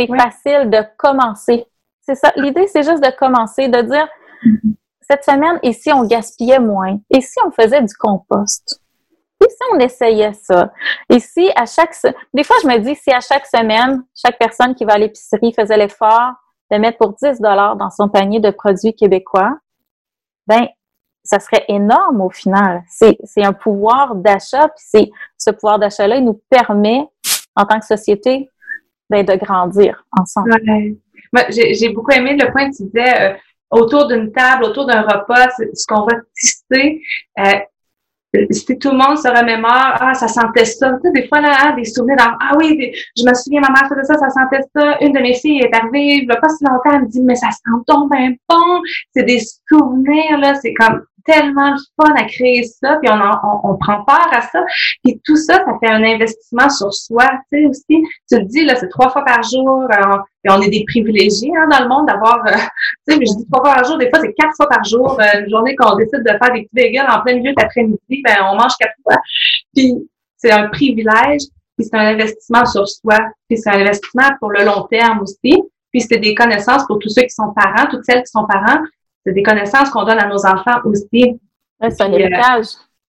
c'est facile de commencer. C'est ça. L'idée, c'est juste de commencer, de dire mm-hmm. cette semaine, et si on gaspillait moins? Et si on faisait du compost? Et si on essayait ça? Et si à chaque des fois, je me dis, si à chaque semaine, chaque personne qui va à l'épicerie faisait l'effort de mettre pour 10 dollars dans son panier de produits québécois, ben, ça serait énorme au final. C'est un pouvoir d'achat, puis c'est ce pouvoir d'achat-là, il nous permet, en tant que société, ben, de grandir ensemble. Moi, j'ai beaucoup aimé le point que tu disais euh, autour d'une table, autour d'un repas, ce qu'on va [LAUGHS] tisser. Euh, si tout le monde se remémore, ah, ça sentait ça. Tu sais, des fois, là, hein, des souvenirs dans, ah oui, je me souviens, ma mère faisait ça, ça sentait ça. Une de mes filles est arrivée, il pas si longtemps, elle me dit, mais ça sent donc bien bon. C'est des souvenirs, là, c'est comme, tellement fun à créer ça, puis on, on, prend part à ça. Puis tout ça, ça fait un investissement sur soi, tu sais, aussi. Tu le dis, là, c'est trois fois par jour, Et on est des privilégiés hein, dans le monde d'avoir, euh, [LAUGHS] tu sais, mais je dis trois fois par jour, des fois c'est quatre fois par jour, euh, une journée qu'on décide de faire des petits bagels en plein milieu d'après-midi, ben on mange quatre fois. Puis c'est un privilège, puis c'est un investissement sur soi, puis c'est un investissement pour le long terme aussi. Puis c'est des connaissances pour tous ceux qui sont parents, toutes celles qui sont parents, c'est des connaissances qu'on donne à nos enfants aussi. c'est un héritage.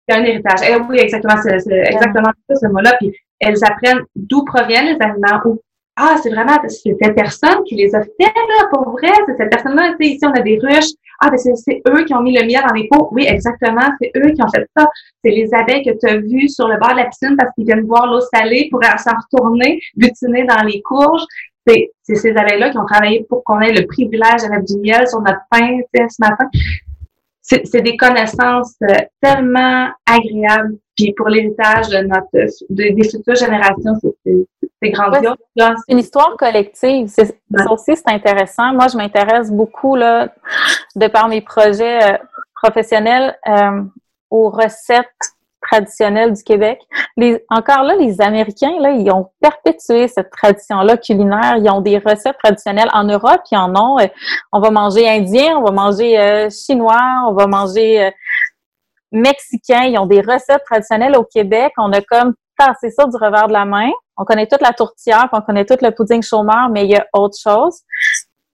C'est un héritage. Eh oui, exactement, c'est exactement ça, ce mot-là. Puis elles apprennent d'où proviennent les aliments, où ah, c'est vraiment c'est cette personne qui les a fait, là, pour vrai. C'est cette personne-là. Tu sais, ici, on a des ruches. Ah, ben c'est eux qui ont mis le miel dans les pots. Oui, exactement. C'est eux qui ont fait ça. C'est les abeilles que tu as vues sur le bord de la piscine parce qu'ils viennent boire l'eau salée pour s'en retourner, butiner dans les courges. C'est ces abeilles-là qui ont travaillé pour qu'on ait le privilège mettre du miel sur notre pain ce matin. C'est des connaissances euh, tellement agréables. Puis pour l'héritage de notre des futures générations, c'est grandiose. c'est une histoire collective. Ça aussi, c'est intéressant. Moi, je m'intéresse beaucoup, là, de par mes projets euh, professionnels, euh, aux recettes traditionnelle du Québec. Encore là, les Américains, là, ils ont perpétué cette tradition-là culinaire. Ils ont des recettes traditionnelles en Europe, ils en ont. Euh, on va manger indien, on va manger euh, chinois, on va manger euh, mexicain. Ils ont des recettes traditionnelles au Québec. On a comme passé ça du revers de la main. On connaît toute la tourtière, on connaît tout le pudding chômeur, mais il y a autre chose.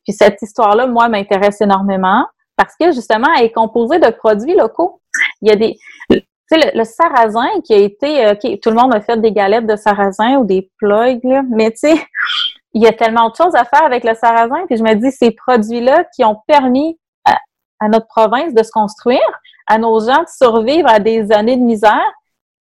Puis cette histoire-là, moi, m'intéresse énormément parce que justement, elle est composée de produits locaux. Il y a des tu sais, le, sarrasin qui a été, euh, tout le monde a fait des galettes de sarrasin ou des plugs, là, mais tu sais, [LAUGHS] il y a tellement de choses à faire avec le sarrasin, puis je me dis, ces produits-là qui ont permis à, notre province de se construire, à nos gens de survivre à des années de misère,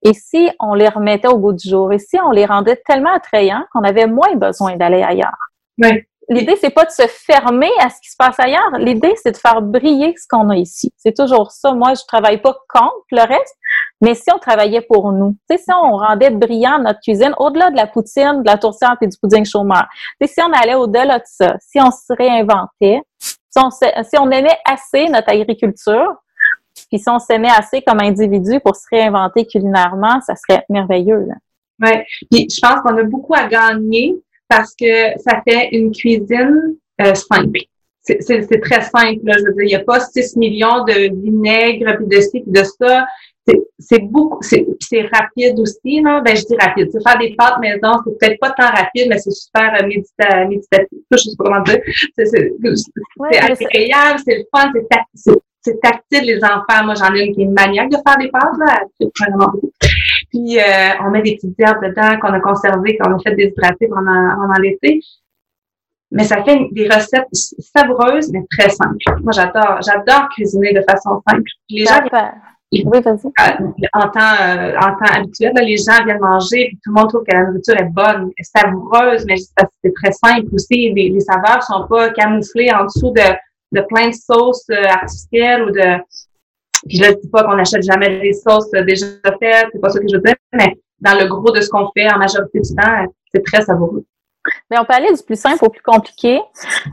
et si on les remettait au bout du jour, et si on les rendait tellement attrayants qu'on avait moins besoin d'aller ailleurs. Oui l'idée, c'est pas de se fermer à ce qui se passe ailleurs. L'idée, c'est de faire briller ce qu'on a ici. C'est toujours ça. Moi, je travaille pas contre le reste, mais si on travaillait pour nous, si on rendait brillant notre cuisine, au-delà de la poutine, de la tourtière et du pudding chômeur, si on allait au-delà de ça, si on se réinventait, si on, aimait assez notre agriculture, puis si on s'aimait assez comme individu pour se réinventer culinairement, ça serait merveilleux. Oui, puis je pense qu'on a beaucoup à gagner parce que ça fait une cuisine euh, simple. C'est très simple. Il n'y a pas 6 millions de vinaigre, puis de ci, puis de ça. C'est beaucoup, c'est rapide aussi. Là. Ben, je dis rapide. Faire des pâtes maison, c'est peut-être pas tant rapide, mais c'est super euh, méditatif. Je sais pas comment dire. C'est agréable, c'est le fun, c'est tactile, les enfants. Moi, j'en ai une qui est maniaque de faire des pâtes. Là. Vraiment puis, euh, on met des petites herbes dedans qu'on a conservées, qu'on a fait déshydrater pendant, pendant l'été. Mais ça fait des recettes savoureuses, mais très simples. Moi, j'adore, j'adore cuisiner de façon simple. Les gens, oui. Euh, en temps, euh, en temps habituel, les gens viennent manger, puis tout le monde trouve que la nourriture est bonne, savoureuse, mais c'est très simple aussi. Les, les saveurs sont pas camouflées en dessous de, plein de sauces artificielles ou de puis là, je dis pas qu'on n'achète jamais des sauces déjà faites, c'est pas ça que je veux dire, mais dans le gros de ce qu'on fait en majorité du temps, c'est très savoureux. Mais on peut aller du plus simple au plus compliqué.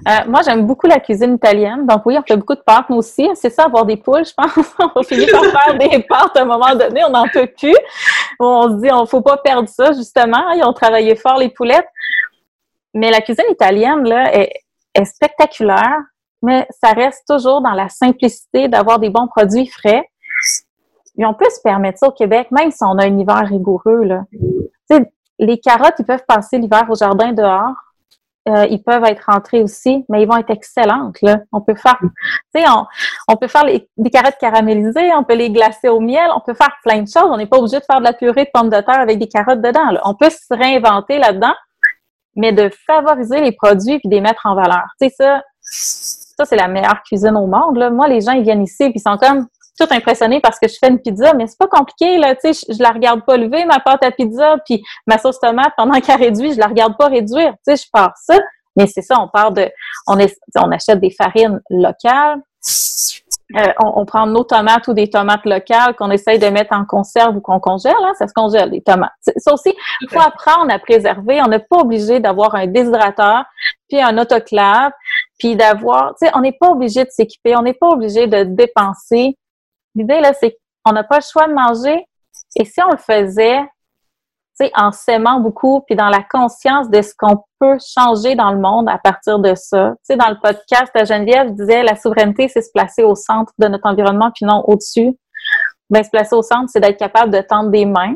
Euh, moi, j'aime beaucoup la cuisine italienne. Donc oui, on fait beaucoup de pâtes, nous aussi. C'est ça, avoir des poules, je pense. [LAUGHS] on va finir par faire des pâtes à un moment donné. On n'en peut plus. On se dit, on faut pas perdre ça, justement. Ils ont travaillé fort, les poulettes. Mais la cuisine italienne, là, est spectaculaire mais ça reste toujours dans la simplicité d'avoir des bons produits frais. Et on peut se permettre ça au Québec, même si on a un hiver rigoureux. Là. Les carottes, ils peuvent passer l'hiver au jardin dehors. Euh, ils peuvent être rentrés aussi, mais ils vont être excellentes. On peut faire, on, on peut faire des carottes caramélisées, on peut les glacer au miel, on peut faire plein de choses. On n'est pas obligé de faire de la purée de pommes de terre avec des carottes dedans. On peut se réinventer là-dedans, mais de favoriser les produits puis de les mettre en valeur. Tu sais ça, ça, c'est la meilleure cuisine au monde. Moi, les gens, ils viennent ici, puis ils sont comme tout impressionnés parce que je fais une pizza, mais c'est pas compliqué, là, tu sais, je, la regarde pas lever, ma pâte à pizza, puis ma sauce tomate, pendant qu'elle réduit, je la regarde pas réduire, tu sais, je pars ça. Mais c'est ça, on part de, on, est, on achète des farines locales, euh, on, prend nos tomates ou des tomates locales qu'on essaye de mettre en conserve ou qu'on congèle, hein, ça se congèle, les tomates. Ça aussi, il faut apprendre à préserver. On n'est pas obligé d'avoir un déshydrateur, puis un autoclave, puis d'avoir, on n'est pas obligé de s'équiper, on n'est pas obligé de dépenser. L'idée, là, c'est qu'on n'a pas le choix de manger. Et si on le faisait sais, en s'aimant beaucoup, puis dans la conscience de ce qu'on peut changer dans le monde à partir de ça. Tu sais, dans le podcast Geneviève, je disais, la souveraineté, c'est se placer au centre de notre environnement, puis non au-dessus. Ben, se placer au centre, c'est d'être capable de tendre des mains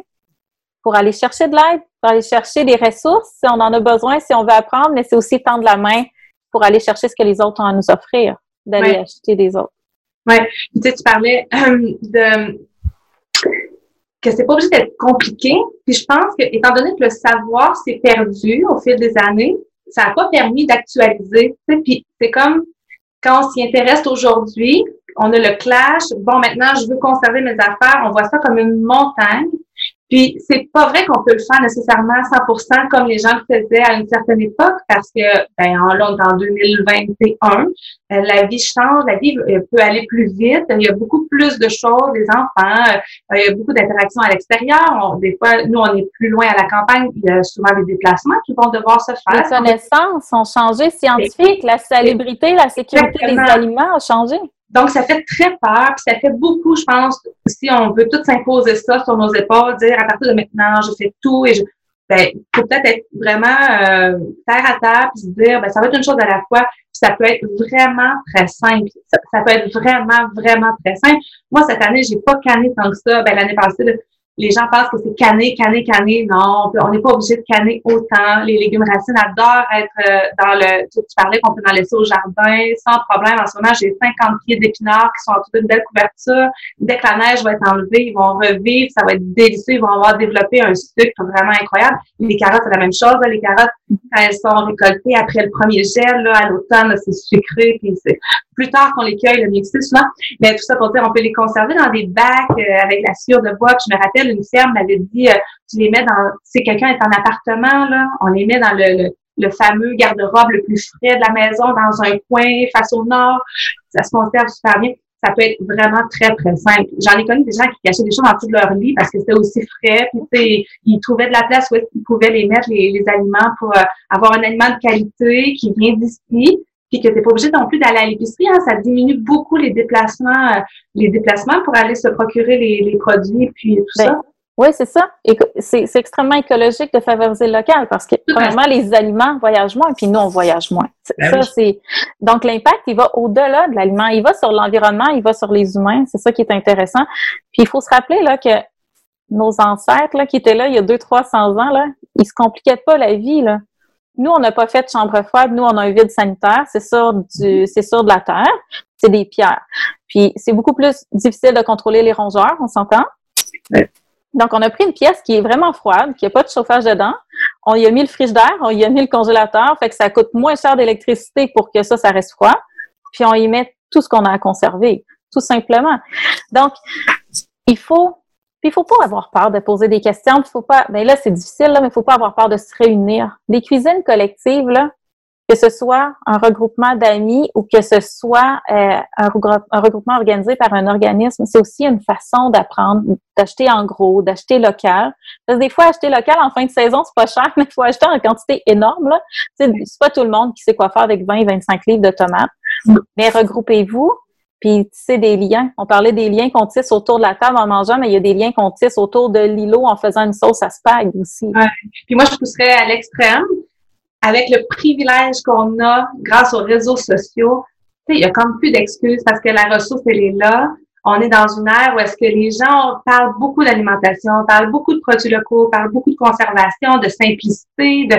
pour aller chercher de l'aide, pour aller chercher des ressources si on en a besoin, si on veut apprendre, mais c'est aussi tendre la main pour aller chercher ce que les autres ont à nous offrir, d'aller acheter des autres. Oui, tu sais, tu parlais euh, de que c'est pas obligé d'être compliqué. Puis je pense que, étant donné que le savoir s'est perdu au fil des années, ça n'a pas permis d'actualiser. Puis c'est comme quand on s'y intéresse aujourd'hui, on a le clash. Bon, maintenant, je veux conserver mes affaires. On voit ça comme une montagne. Puis c'est pas vrai qu'on peut le faire nécessairement à 100% comme les gens le faisaient à une certaine époque parce que ben là on est en 2021, euh, la vie change, la vie euh, peut aller plus vite, il y a beaucoup plus de choses, des enfants, euh, il y a beaucoup d'interactions à l'extérieur. Des fois, nous on est plus loin à la campagne, il y a souvent des déplacements qui vont devoir se faire. Les connaissances ont changé scientifiques, la salubrité, la sécurité des aliments a changé. Donc, ça fait très peur, puis ça fait beaucoup, je pense, si on veut tout s'imposer ça sur nos épaules, dire à partir de maintenant, je fais tout et je. Ben, faut peut-être être vraiment euh, terre à terre, puis se dire, ben, ça va être une chose à la fois, puis ça peut être vraiment très simple. Ça, peut être vraiment, vraiment très simple. Moi, cette année, j'ai pas canné tant que ça. Ben, l'année passée, les gens pensent que c'est canner, canner, canner. Non, on n'est pas obligé de canner autant. Les légumes racines adorent être euh, dans le. Tu, parlais qu'on peut en laisser au jardin sans problème. En ce moment, j'ai 50 pieds d'épinards qui sont toute une belle couverture. Dès que la neige va être enlevée, ils vont revivre. Ça va être délicieux. Ils vont avoir développé un sucre vraiment incroyable. Les carottes, c'est la même chose. Les carottes, elles sont récoltées après le premier gel, là, à l'automne, c'est sucré. Puis c'est plus tard qu'on les cueille, le mieux c'est souvent. Mais tout ça pour dire, on peut les conserver dans des bacs euh, avec la sueur de bois. Je me rappelle une ferme m'avait dit, euh, tu les mets dans, si quelqu'un est en appartement, là, on les met dans le, le, fameux garde-robe le plus frais de la maison, dans un coin face au nord. Ça se conserve super bien. Ça peut être vraiment très, très simple. J'en ai connu des gens qui cachaient des choses en dessous de leur lit parce que c'était aussi frais. Puis, ils trouvaient de la place où ils pouvaient les mettre, les, les aliments, pour euh, avoir un aliment de qualité qui vient d'ici puis que tu n'es pas obligé non plus d'aller à l'épicerie. Hein, ça diminue beaucoup les déplacements, euh, les déplacements pour aller se procurer les, les produits puis tout ben, ça. Oui, c'est ça. C'est extrêmement écologique de favoriser le local parce que, premièrement, les aliments voyagent moins, puis nous, on voyage moins. Ben ça, c'est Donc, l'impact, il va au-delà de l'aliment. Il va sur l'environnement, il va sur les humains. C'est ça qui est intéressant. Puis, il faut se rappeler là, que nos ancêtres là, qui étaient là il y a 200-300 ans, là, ils se compliquaient pas la vie. Là. Nous, on n'a pas fait de chambre froide. Nous, on a un vide sanitaire. C'est sur du, c'est sur de la terre. C'est des pierres. Puis, c'est beaucoup plus difficile de contrôler les rongeurs, on s'entend? Donc, on a pris une pièce qui est vraiment froide, qui n'a pas de chauffage dedans. On y a mis le frigidaire, on y a mis le congélateur, fait que ça coûte moins cher d'électricité pour que ça, ça reste froid. Puis, on y met tout ce qu'on a à conserver, tout simplement. Donc, il faut il faut pas avoir peur de poser des questions. Il faut pas. Ben là, c'est difficile, là, mais il faut pas avoir peur de se réunir. Les cuisines collectives, là, que ce soit un regroupement d'amis ou que ce soit euh, un, regroupement organisé par un organisme, c'est aussi une façon d'apprendre, d'acheter en gros, d'acheter local. Parce que des fois, acheter local en fin de saison, c'est pas cher, [LAUGHS] mais il faut acheter en quantité énorme. C'est pas tout le monde qui sait quoi faire avec 20 25 livres de tomates. Mais regroupez-vous, puis tisser des liens. On parlait des liens qu'on tisse autour de la table en mangeant, mais il y a des liens qu'on tisse autour de l'îlot en faisant une sauce à spag aussi. Ouais. Puis moi, je pousserais à l'extrême. Avec le privilège qu'on a grâce aux réseaux sociaux, il y a comme plus d'excuses parce que la ressource, elle est là on est dans une ère où est-ce que les gens parlent beaucoup d'alimentation, parlent beaucoup de produits locaux, parlent beaucoup de conservation, de simplicité, de,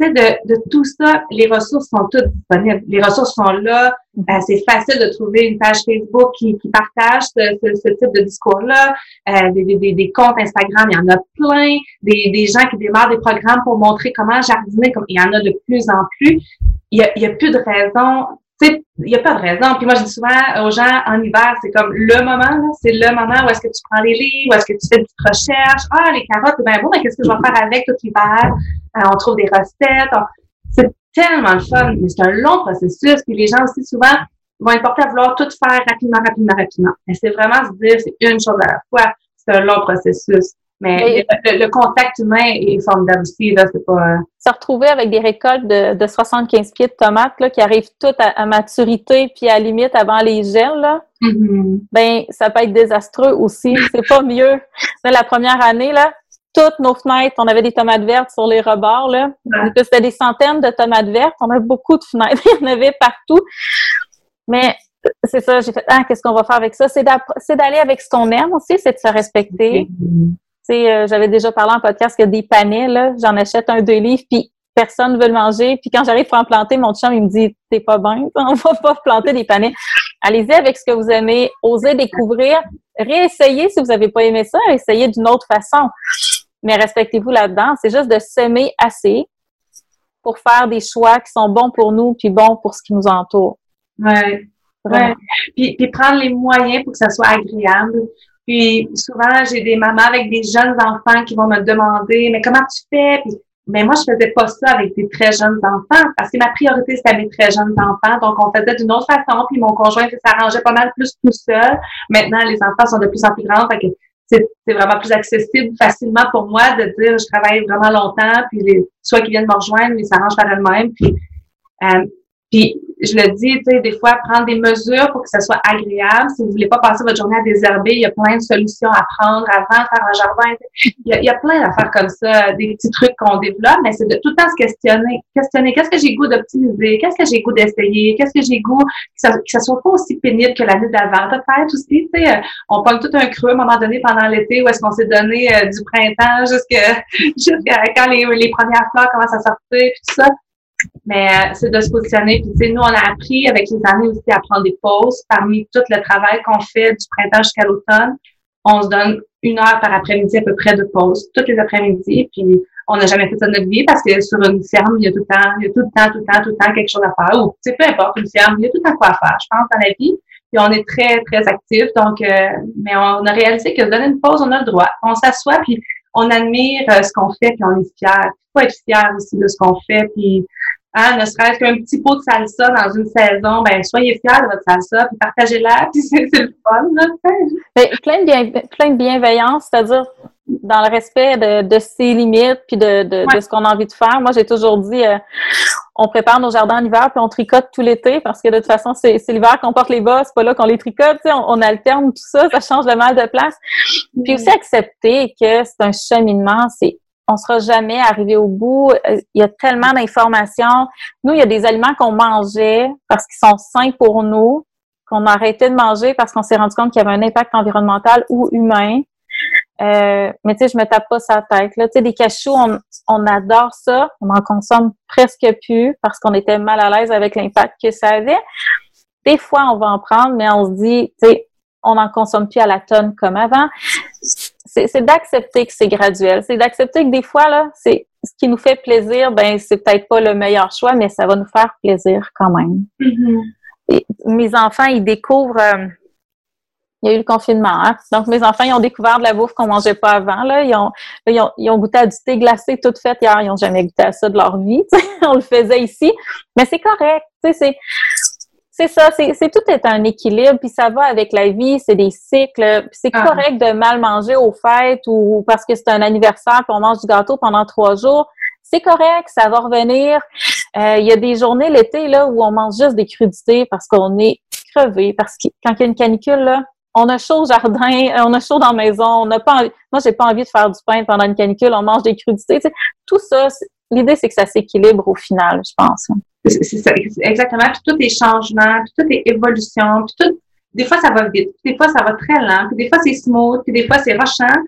de, de tout ça. Les ressources sont toutes disponibles. Les ressources sont là. Euh, c'est facile de trouver une page Facebook qui, qui partage ce, ce, type de discours-là. Euh, des, des, des, comptes Instagram, il y en a plein. Des, des gens qui démarrent des programmes pour montrer comment jardiner, comme il y en a de plus en plus. Il y a, y a plus de raison il n'y a pas de raison. Puis moi, je dis souvent aux gens, en hiver, c'est comme le moment, c'est le moment où est-ce que tu prends les livres, où est-ce que tu fais des recherches. Ah, les carottes, c'est bien bon, mais qu'est-ce que je vais faire avec tout l'hiver? Euh, on trouve des recettes. C'est tellement le fun, mais c'est un long processus. Puis les gens aussi, souvent, vont être portés à vouloir tout faire rapidement, rapidement, rapidement. Mais c'est vraiment se dire, c'est une chose à la fois. C'est un long processus. Mais le, contact humain est formidable aussi, là, c'est pas... Euh, se retrouver avec des récoltes de, de 75 pieds de tomates, là, qui arrivent toutes à, maturité, puis à limite avant les gels, là, mm-hmm. ben, ça peut être désastreux aussi. C'est pas mieux. la première année, là, toutes nos fenêtres. On avait des tomates vertes sur les rebords, là. C'était des centaines de tomates vertes. On avait beaucoup de fenêtres. [LAUGHS] Il y en avait partout. Mais c'est ça, j'ai fait, ah, qu'est-ce qu'on va faire avec ça? C'est d'aller avec ce qu'on aime aussi, c'est de se respecter. Sais, euh, j'avais déjà parlé en podcast que des panais, là, j'en achète un, deux livres, puis personne ne veut le manger. Puis quand j'arrive pour en planter, mon chum, il me dit, t'es pas bien, [LAUGHS] on va pas planter des panais. Allez-y avec ce que vous aimez, osez découvrir, réessayez si vous n'avez pas aimé ça, essayez d'une autre façon. Mais respectez-vous là-dedans. C'est juste de s'aimer assez pour faire des choix qui sont bons pour nous puis bons pour ce qui nous entoure. Ouais. Ouais. Puis, puis prendre les moyens pour que ça soit agréable. Puis souvent, j'ai des mamans avec des jeunes enfants qui vont me demander Mais comment tu fais? Mais moi, je faisais pas ça avec des très jeunes enfants parce que ma priorité, c'était mes très jeunes enfants. Donc, on faisait d'une autre façon. Puis mon conjoint s'arrangeait pas mal plus tout seul. Maintenant, les enfants sont de plus en plus grands. Fait que c'est vraiment plus accessible facilement pour moi de dire je travaille vraiment longtemps. Puis les, soit qu'ils viennent me rejoindre, ils s'arrangent par elles-mêmes. Puis, euh, puis je le dis, tu sais, des fois, prendre des mesures pour que ça soit agréable. Si vous voulez pas passer votre journée à désherber, il y a plein de solutions à prendre avant de faire un jardin. Il y a, plein d'affaires comme ça, des petits trucs qu'on développe, mais c'est de tout le temps se questionner. Questionner, qu'est-ce que j'ai goût d'optimiser? Qu'est-ce que j'ai goût d'essayer? Qu'est-ce que j'ai goût que ça, que soit pas aussi pénible que l'année d'avant? Peut-être aussi, tu sais, on parle tout un creux à un moment donné pendant l'été où est-ce qu'on s'est donné euh, du printemps jusqu'à [LAUGHS] jusqu'à quand les, les premières fleurs commencent à sortir, puis tout ça. Mais euh, c'est de se positionner. Puis, tu sais, nous, on a appris avec les années aussi à prendre des pauses. Parmi tout le travail qu'on fait du printemps jusqu'à l'automne, on se donne une heure par après-midi à peu près de pause, tous les après-midi. Puis, on n'a jamais fait ça de notre vie parce que sur une ferme, il y a tout le temps, il y a tout le temps, tout le temps, tout le temps quelque chose à faire. Ou, tu sais, peu importe, une ferme, il y a tout le temps quoi faire, je pense, dans la vie. Puis on est très, très actifs. Donc, euh, mais on a réalisé que donner une pause, on a le droit. On s'assoit, puis on admire euh, ce qu'on fait, puis on est fier. Il faut être fier aussi de ce qu'on fait, puis Hein, ne serait-ce qu'un petit pot de salsa dans une saison, ben soyez fiers de votre salsa, puis partagez-la, [LAUGHS] puis c'est le fun. Là. Ben, plein, de plein de bienveillance, c'est-à-dire dans le respect de, de ses limites, puis de, de, de ce qu'on a envie de faire. Moi, j'ai toujours dit, euh, on prépare nos jardins en hiver, puis on tricote tout l'été, parce que de toute façon, c'est l'hiver qu'on porte les bas, c'est pas là qu'on les tricote, on, on, alterne tout ça, ça change le mal de place. Puis aussi accepter que c'est un cheminement, c'est on sera jamais arrivé au bout. Euh, il y a tellement d'informations. Nous, il y a des aliments qu'on mangeait parce qu'ils sont sains pour nous, qu'on a arrêté de manger parce qu'on s'est rendu compte qu'il y avait un impact environnemental ou humain. Euh, mais tu sais, je me tape pas sa tête. Là, tu sais, des cachous, on, on adore ça. On en consomme presque plus parce qu'on était mal à l'aise avec l'impact que ça avait. Des fois, on va en prendre, mais on se dit, tu sais, on n'en consomme plus à la tonne comme avant c'est d'accepter que c'est graduel. C'est d'accepter que des fois, là, c'est ce qui nous fait plaisir, ben c'est peut-être pas le meilleur choix, mais ça va nous faire plaisir quand même. Mm-hmm. mes enfants, ils découvrent. Euh, il y a eu le confinement, hein? donc mes enfants, ils ont découvert de la bouffe qu'on mangeait pas avant. Là. Ils, ont, ils, ont, ils ont goûté à du thé glacé tout fait hier. Ils ont jamais goûté à ça de leur vie. [LAUGHS] On le faisait ici, mais c'est correct. C'est c'est ça, c'est tout est un équilibre, puis ça va avec la vie, c'est des cycles. C'est ah. correct de mal manger aux fêtes ou parce que c'est un anniversaire puis on mange du gâteau pendant trois jours. C'est correct, ça va revenir. Euh, il y a des journées l'été là où on mange juste des crudités parce qu'on est crevé, parce que quand il y a une canicule là, on a chaud au jardin, euh, on a chaud dans la maison, on n'a pas envie, moi j'ai pas envie de faire du pain pendant une canicule, on mange des crudités. tout ça, l'idée c'est que ça s'équilibre au final, je pense. C'est ça, exactement. Puis tout est changement, puis tout est évolution, puis tout. Des fois, ça va vite, des fois, ça va très lent, puis des fois, c'est smooth, puis des fois, c'est rushant.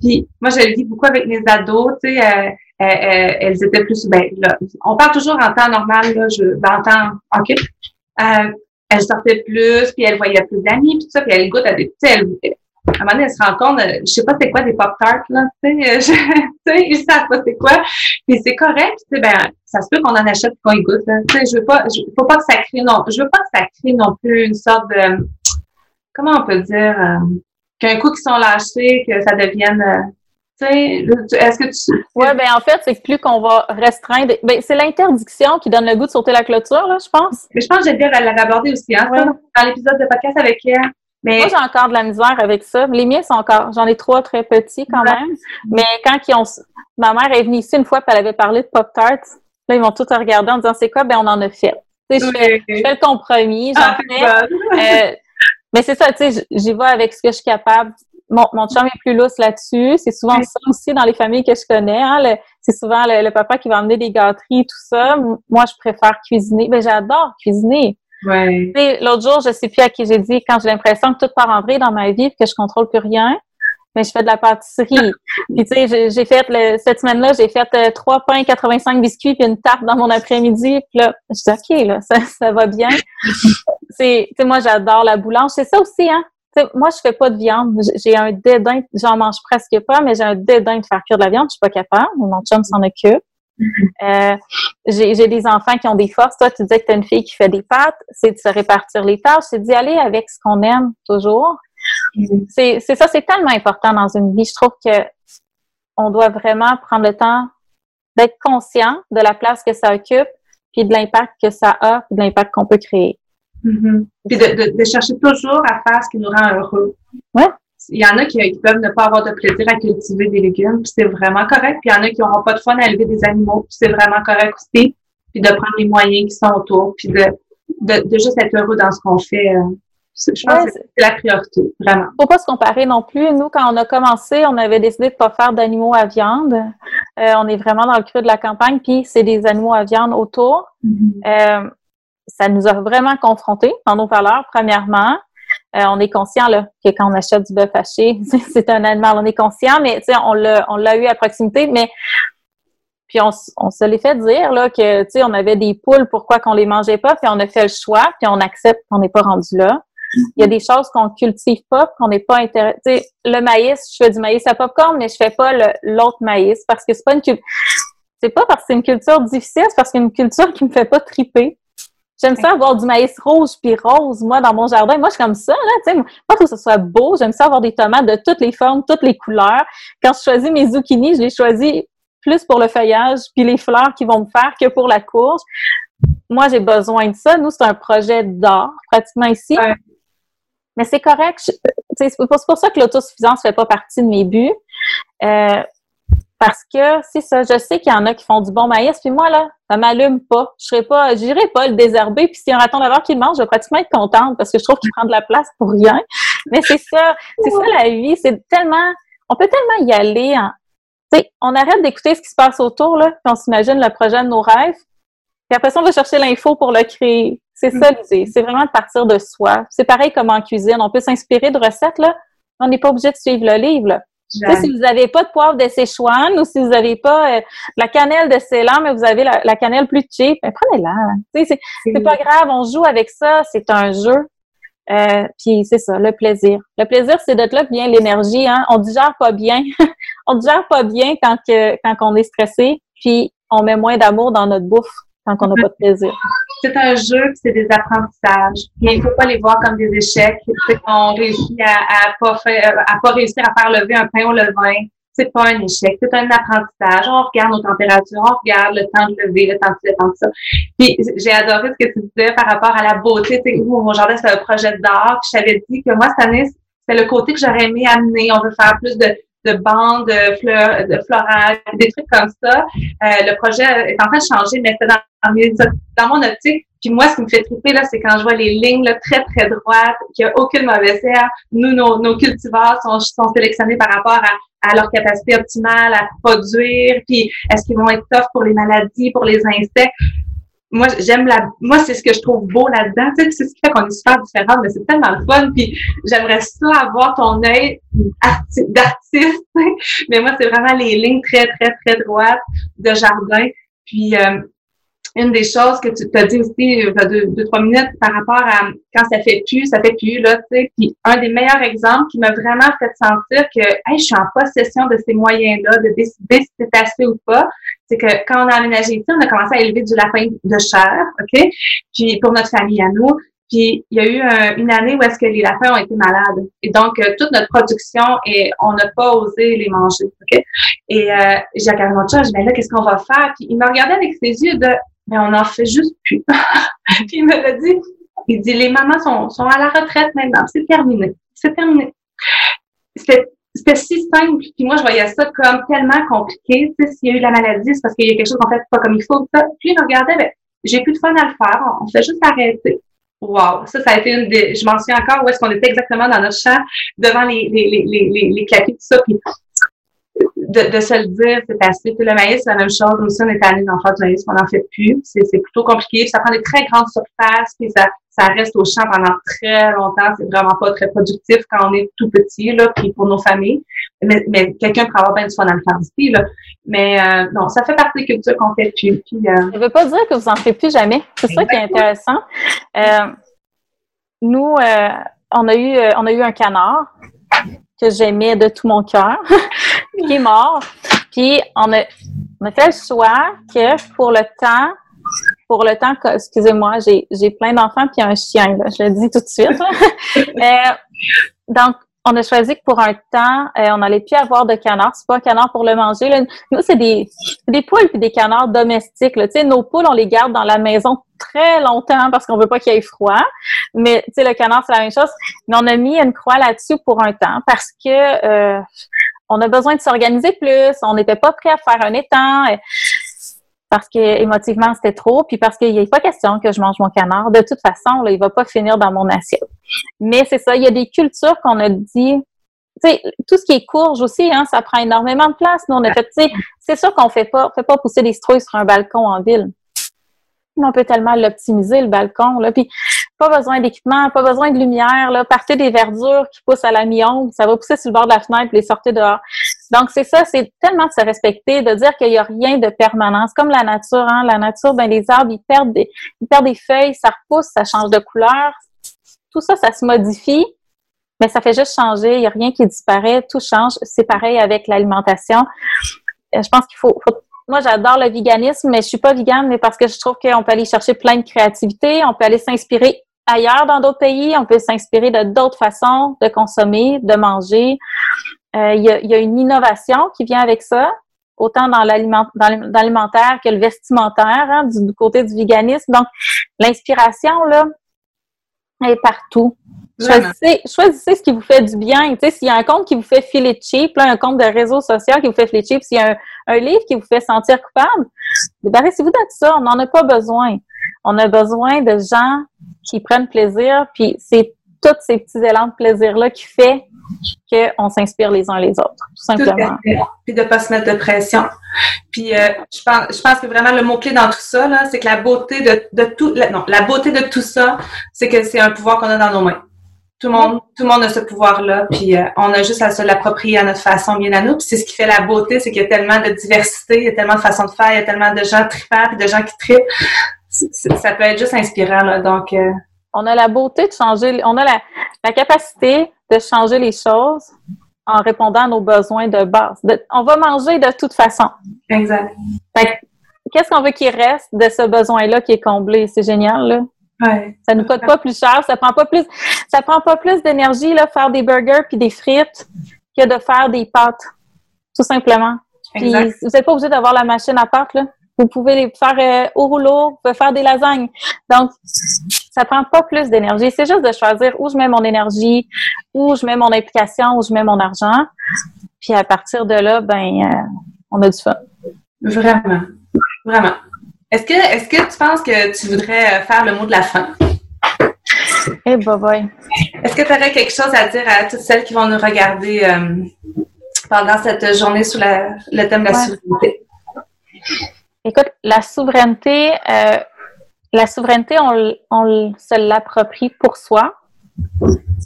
Puis moi, je le dis beaucoup avec mes ados, tu sais, euh, euh, euh, elles étaient plus, ben, là, on parle toujours en temps normal, là, je, ben, en temps, OK. Elles sortaient plus, puis elles voyaient plus d'amis, puis tout ça, puis elles goûtent à des, tu sais, à un moment donné, elle se rend compte, euh, je sais pas c'est quoi des Pop-Tarts, là, tu sais, [LAUGHS] ils savent pas c'est quoi. Puis c'est correct, tu sais, ben, ça se peut qu'on en achète quand ils goûtent, là. Tu sais, je veux pas, je, faut pas que ça crée non, je veux pas que ça crée non plus une sorte de, comment on peut dire, euh, qu'un coup qu'ils sont lâchés, que ça devienne, euh, tu sais, est-ce que tu... Oui, ben en fait, c'est plus qu'on va restreindre... Ben, c'est l'interdiction qui donne le goût de sauter la clôture, là, je pense. Mais je pense que Geneviève, elle l'avait abordé aussi, hein, dans l'épisode de podcast avec elle. Moi, j'ai encore de la misère avec ça. Les miens sont encore, j'en ai trois très petits quand même. Mais quand ils ont, ma mère est venue ici une fois, et elle avait parlé de Pop Tarts. Là, ils vont tout regarder en disant c'est quoi? Ben, on en a fait. Je, fais, je fais le compromis, j'en ah, fais. Euh, mais c'est ça, tu sais, j'y vais avec ce que je suis capable. mon, mon chum est plus lousse là-dessus. C'est souvent ça aussi dans les familles que je connais. Hein, c'est souvent le, papa qui va emmener des gâteries, tout ça. Moi, je préfère cuisiner. Mais ben, j'adore cuisiner. Ouais. L'autre jour, je sais plus à qui j'ai dit, quand j'ai l'impression que tout part en vrille dans ma vie que je contrôle plus rien, mais je fais de la pâtisserie. [LAUGHS] puis tu sais, j'ai fait cette semaine-là, j'ai fait euh, trois pains, 85 biscuits puis une tarte dans mon après-midi. Puis là, je dis ok là, ça, [LAUGHS] ça va bien. c'est, tu sais, moi j'adore la boulange. C'est ça aussi, hein. moi, je fais pas de viande. J'ai un dédain, j'en mange presque pas, mais j'ai un dédain de faire cuire de la viande. Je suis pas capable. Mon chum s'en occupe. Euh, j'ai des enfants qui ont des forces. Toi, tu disais que tu as une fille qui fait des pâtes. C'est de se répartir les tâches. C'est d'y aller avec ce qu'on aime toujours. C'est ça, c'est tellement important dans une vie. Je trouve que on doit vraiment prendre le temps d'être conscient de la place que ça occupe, puis de l'impact que ça a, puis de l'impact qu'on peut créer. Mm-hmm. Puis de, de, chercher toujours à faire ce qui nous rend heureux. Ouais. Il y en a qui, peuvent ne pas avoir de plaisir à cultiver des légumes, puis c'est vraiment correct. Puis il y en a qui n'auront pas de fun à élever des animaux, puis c'est vraiment correct aussi. Puis de prendre les moyens qui sont autour, puis de, de, de juste être heureux dans ce qu'on fait. Euh, je pense que c'est la priorité, vraiment. Faut pas se comparer non plus. Nous, quand on a commencé, on avait décidé de pas faire d'animaux à viande. Euh, on est vraiment dans le creux de la campagne, puis c'est des animaux à viande autour. Mm-hmm. euh, ça nous a vraiment confrontés dans nos valeurs, premièrement. Euh, on est conscient là, que quand on achète du bœuf haché, [LAUGHS] c'est un animal. On est conscient, mais on l'a, eu à proximité, mais puis on, on se l'est fait dire là que tu sais on avait des poules, pourquoi qu'on les mangeait pas, puis on a fait le choix, puis on accepte qu'on n'est pas rendu là. Il y a des choses qu'on cultive pas, qu'on n'est pas intéressé. Le maïs, je fais du maïs à popcorn, mais je fais pas l'autre maïs parce que c'est pas une culture. C'est pas parce que c'est une culture difficile, c'est parce que c'est une culture qui me fait pas triper. J'aime ça avoir du maïs rouge puis rose, moi, dans mon jardin. Moi, je suis comme ça, là, tu sais. Moi, faut que ce soit beau. J'aime ça avoir des tomates de toutes les formes, toutes les couleurs. Quand je choisis mes zucchinis, je les choisis plus pour le feuillage puis les fleurs qui vont me faire que pour la courge. Moi, j'ai besoin de ça. Nous, c'est un projet d'art, pratiquement ici. Mais c'est correct. C'est pour ça que l'autosuffisance fait pas partie de mes buts. Euh, parce que c'est ça, je sais qu'il y en a qui font du bon maïs, puis moi, là, ça m'allume pas. Je serais pas, j'irai pas le désherber, puis si un raton d'abord qui le mange, je vais pratiquement être contente parce que je trouve qu'il prend de la place pour rien. Mais c'est ça, c'est ça la vie. C'est tellement, on peut tellement y aller en, tu on arrête d'écouter ce qui se passe autour, là, puis on s'imagine le projet de nos rêves, puis après ça, on va chercher l'info pour le créer. C'est ça l'idée. C'est vraiment de partir de soi. C'est pareil comme en cuisine. On peut s'inspirer de recettes, là. On n'est pas obligé de suivre le livre, là. Si vous n'avez pas de poivre de Sichuan ou si vous n'avez pas euh, la cannelle de Ceylan, mais vous avez la, cannelle plus cheap, ben, prenez-la. C'est, c'est pas grave, on joue avec ça, c'est un jeu. Euh, puis c'est ça, le plaisir. Le plaisir, c'est d'être là, bien l'énergie. Hein? On digère pas bien. [LAUGHS] on digère pas bien quand, que, quand on est stressé, puis on met moins d'amour dans notre bouffe quand on n'a pas de plaisir. C'est un jeu, c'est des apprentissages. il ne faut pas les voir comme des échecs. Qu'on réussit à, à pas faire, à pas réussir à faire lever un pain au levain. C'est pas un échec, c'est un apprentissage. On regarde nos températures, on regarde le temps de lever, le temps de le temps ça. Puis j'ai adoré ce que tu disais par rapport à la beauté. Tu sais, mon jardin, c'est un projet d'art. je t'avais dit que moi, cette année, c'est le côté que j'aurais aimé amener. On veut faire plus de, de bandes de fleurs, de florales, des trucs comme ça. Euh, le projet est en train de changer, mais c'est dans, dans mon optique. Puis moi, ce qui me fait triper, là, c'est quand je vois les lignes là, très, très droites, qu'il n'y a aucune mauvaise herbe. Nous, nos, nos cultivars sont, sont sélectionnés par rapport à, à leur capacité optimale à produire, puis est-ce qu'ils vont être tough pour les maladies, pour les insectes? Moi, j'aime la, moi, c'est ce que je trouve beau là-dedans. C'est ce qui fait qu'on est super différents, mais c'est tellement le fun. Puis, j'aimerais ça avoir ton œil d'artiste. Mais moi, c'est vraiment les lignes très, très, très droites de jardin. Puis, euh, une des choses que tu t'as dit aussi y a deux, trois minutes par rapport à quand ça fait plus, ça fait plus, là, tu sais. Puis un des meilleurs exemples qui m'a vraiment fait sentir que hey, je suis en possession de ces moyens-là, de décider si c'est assez ou pas, c'est que quand on a aménagé ici, on a commencé à élever du lapin de chair, OK? Puis pour notre famille à nous. Puis il y a eu une année où est-ce que les lapins ont été malades. Et donc, euh, toute notre production, et on n'a pas osé les manger. OK? Et euh, j'ai regardé mon chat, je dis, ben là, qu'est-ce qu'on va faire? Puis il me regardait avec ses yeux de mais on n'en fait juste plus. [LAUGHS] puis il me l'a dit, il dit, les mamans sont, sont à la retraite maintenant, c'est terminé, c'est terminé. C'était si simple, puis moi je voyais ça comme tellement compliqué. Tu sais, s'il y a eu la maladie, c'est parce qu'il y a quelque chose qu'on fait pas comme il faut. Ça. Puis il regardait, ben, j'ai plus de fun à le faire, on, fait juste arrêter. wow, ça, ça a été une des, je m'en souviens encore où est-ce qu'on était exactement dans notre champ, devant les, les, les, les, les, clapiers, tout ça, puis de, de se le dire, c'est assez. le maïs, c'est la même chose. Nous aussi, on est allé d'en faire du maïs, on n'en fait plus. C'est, c'est plutôt compliqué. ça prend des très grandes surfaces, puis ça, ça reste au champ pendant très longtemps. C'est vraiment pas très productif quand on est tout petit, là, puis pour nos familles. Mais, mais quelqu'un pourrait avoir bien du fun à le faire ici, là. Mais euh, non, ça fait partie des cultures qu'on fait plus. Puis, euh... Ça veut pas dire que vous en faites plus jamais. C'est ça qui est intéressant. Euh, nous, euh, on a eu, on a eu un canard que j'aimais de tout mon cœur, [LAUGHS] qui est mort. Puis on a, on a fait le choix que pour le temps, pour le temps, excusez-moi, j'ai, plein d'enfants puis un chien, là, je le dis tout de suite. [LAUGHS] euh, donc, on a choisi que pour un temps, euh, on n'allait plus avoir de canard. C'est pas un canard pour le manger. Nous, c'est des, des poules puis des canards domestiques. Là. Nos poules, on les garde dans la maison très longtemps parce qu'on veut pas qu'il y ait froid. Mais le canard, c'est la même chose. Mais on a mis une croix là-dessus pour un temps parce que euh, on a besoin de s'organiser plus. On n'était pas prêt à faire un étang parce que émotivement c'était trop, puis parce qu'il a pas question que je mange mon canard. De toute façon, là, il va pas finir dans mon assiette. Mais c'est ça, il y a des cultures qu'on a dit. Sais, tout ce qui est courge aussi, hein, ça prend énormément de place. Nous, on a fait, c'est sûr qu'on fait pas, fait pas pousser des citrouilles sur un balcon en ville. On peut tellement l'optimiser, le balcon, là. Puis, pas besoin d'équipement, pas besoin de lumière, là. Partez des verdures qui poussent à la mi-ombre, ça va pousser sur le bord de la fenêtre les sortez dehors. Donc, c'est ça, c'est tellement de se respecter, de dire qu'il n'y a rien de permanence. Comme la nature, hein. La nature, ben, les arbres, ils perdent des, ils perdent des feuilles, ça repousse, ça change de couleur. Tout ça, ça se modifie, mais ça fait juste changer. Il n'y a rien qui disparaît, tout change. C'est pareil avec l'alimentation. Euh, je pense qu'il faut, moi, j'adore le véganisme, mais je suis pas végane, mais parce que je trouve qu'on peut aller chercher plein de créativité, on peut aller s'inspirer ailleurs dans d'autres pays, on peut s'inspirer de d'autres façons de consommer, de manger. Euh, il y, a, y, a, une innovation qui vient avec ça, autant dans l'alimentaire que le vestimentaire, hein, du, côté du véganisme. Donc, l'inspiration, là, est partout. Choisissez, choisissez, ce qui vous fait du bien. Tu sais, s'il y a un compte qui vous fait filer cheap, là, un compte de réseau social qui vous fait filer cheap, s'il y a un, un, livre qui vous fait sentir coupable, débarrassez-vous de ça. On n'en a pas besoin. On a besoin de gens qui prennent plaisir, puis c'est tous ces petits élans de plaisir-là qui fait qu'on s'inspire les uns les autres, tout simplement. puis de ne pas se mettre de pression. Puis euh, je, pense, je pense que vraiment le mot-clé dans tout ça, c'est que la beauté de, de tout, non, la beauté de tout ça, c'est que c'est un pouvoir qu'on a dans nos mains. Tout le monde, tout le monde a ce pouvoir-là, puis euh, on a juste à se l'approprier à notre façon, bien à nous. Puis c'est ce qui fait la beauté, c'est qu'il y a tellement de diversité, il y a tellement de façons de faire, il y a tellement de gens tripants, et de gens qui tripent. Ça peut être juste inspirant, là. Donc, euh, on a la beauté de changer, on a la, la, capacité de changer les choses en répondant à nos besoins de base. on va manger de toute façon. Exact. Qu'est-ce qu'on veut qu'il reste de ce besoin-là qui est comblé? C'est génial, là. Ouais. Ça nous coûte pas plus cher, ça prend pas plus, ça prend pas plus d'énergie là faire des burgers puis des frites que de faire des pâtes, tout simplement. Puis vous n'êtes pas obligé d'avoir la machine à pâtes là. Vous pouvez les faire euh, au rouleau, vous pouvez faire des lasagnes. Donc, ça prend pas plus d'énergie. C'est juste de choisir où je mets mon énergie, où je mets mon implication, où je mets mon argent. Puis à partir de là, ben, euh, on a du fun. Vraiment, vraiment. Est-ce que, est-ce que tu penses que tu voudrais faire le mot de la fin? Eh, bah, boy. Est-ce que tu aurais quelque chose à dire à toutes celles qui vont nous regarder euh, pendant cette journée sous la, le thème de la souveraineté? Écoute, la souveraineté, euh, la souveraineté, on, on se l'approprie pour soi.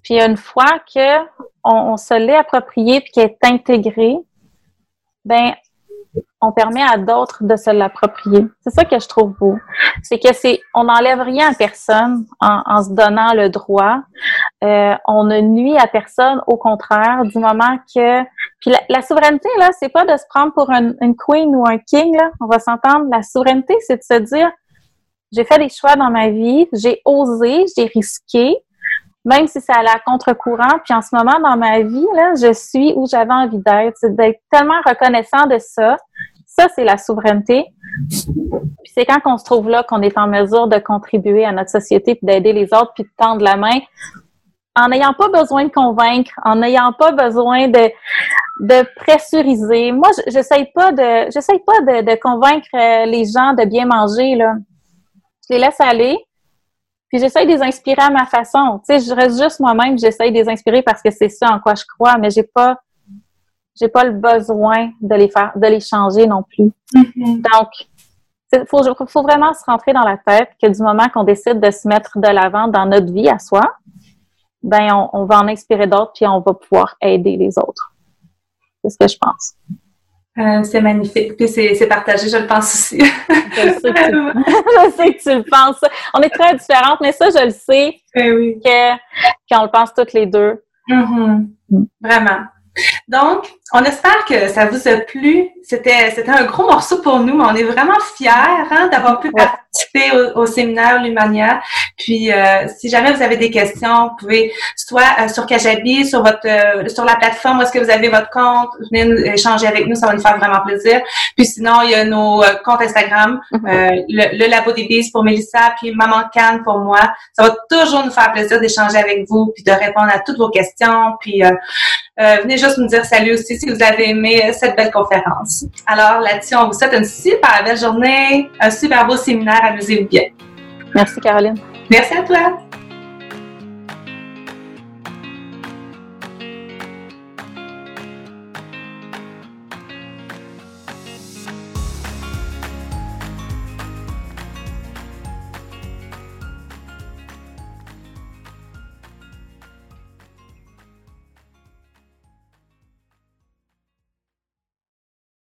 Puis une fois que on, se l'est approprié puis qu'elle est intégrée, ben on permet à d'autres de se l'approprier. C'est ça que je trouve beau. C'est que c'est, on n'enlève rien à personne en, en, se donnant le droit. Euh, on ne nuit à personne, au contraire, du moment que. Puis la, souveraineté là, c'est pas de se prendre pour une, une queen ou un king là. On va s'entendre. La souveraineté, c'est de se dire, j'ai fait des choix dans ma vie, j'ai osé, j'ai risqué, même si c'est à la contre-courant. Puis en ce moment, dans ma vie, là, je suis où j'avais envie d'être. C'est d'être tellement reconnaissant de ça. Ça, c'est la souveraineté. Puis c'est quand on se trouve là qu'on est en mesure de contribuer à notre société, puis d'aider les autres, puis de tendre la main, en n'ayant pas besoin de convaincre, en n'ayant pas besoin de, de pressuriser. Moi, j'essaye pas de, j'essaye pas de, de, convaincre euh, les gens de bien manger là. Je les laisse aller. Puis j'essaye de les inspirer à ma façon. Tu sais, je reste juste moi-même, j'essaye de les inspirer parce que c'est ça en quoi je crois, mais j'ai pas j'ai pas le besoin de les faire de les changer non plus. Mm-hmm. Donc il faut, faut vraiment se rentrer dans la tête que du moment qu'on décide de se mettre de l'avant dans notre vie à soi, ben on, on va en inspirer d'autres puis on va pouvoir aider les autres. C'est ce que je pense. Euh, c'est magnifique. Puis c'est partagé, je le pense aussi. [LAUGHS] [LAUGHS] [LAUGHS] je, sais que tu, le penses. On est très différentes, mais ça, je le sais eh oui. qu'on le pense toutes les deux. Mm-hmm. Vraiment. Donc, on espère que ça vous a plu. C'était, c'était un gros morceau pour nous, on est vraiment fiers hein, d'avoir pu participer au, séminaire Lumania. Puis, euh, si jamais vous avez des questions, vous pouvez soit euh, sur Kajabi, sur votre, euh, sur la plateforme où est-ce que vous avez votre compte, venez échanger avec nous, ça va nous faire vraiment plaisir. Puis sinon, il y a nos comptes Instagram, mm-hmm. le, le, Labo des Bises pour Mélissa, puis Maman Cannes pour moi. Ça va toujours nous faire plaisir d'échanger avec vous, puis de répondre à toutes vos questions. Puis, venez juste nous dire salut aussi si vous avez aimé euh, cette belle conférence. Alors là-dessus, on vous souhaite une super belle journée, un super beau séminaire. Amusez-vous bien. Merci, Caroline. Merci à toi.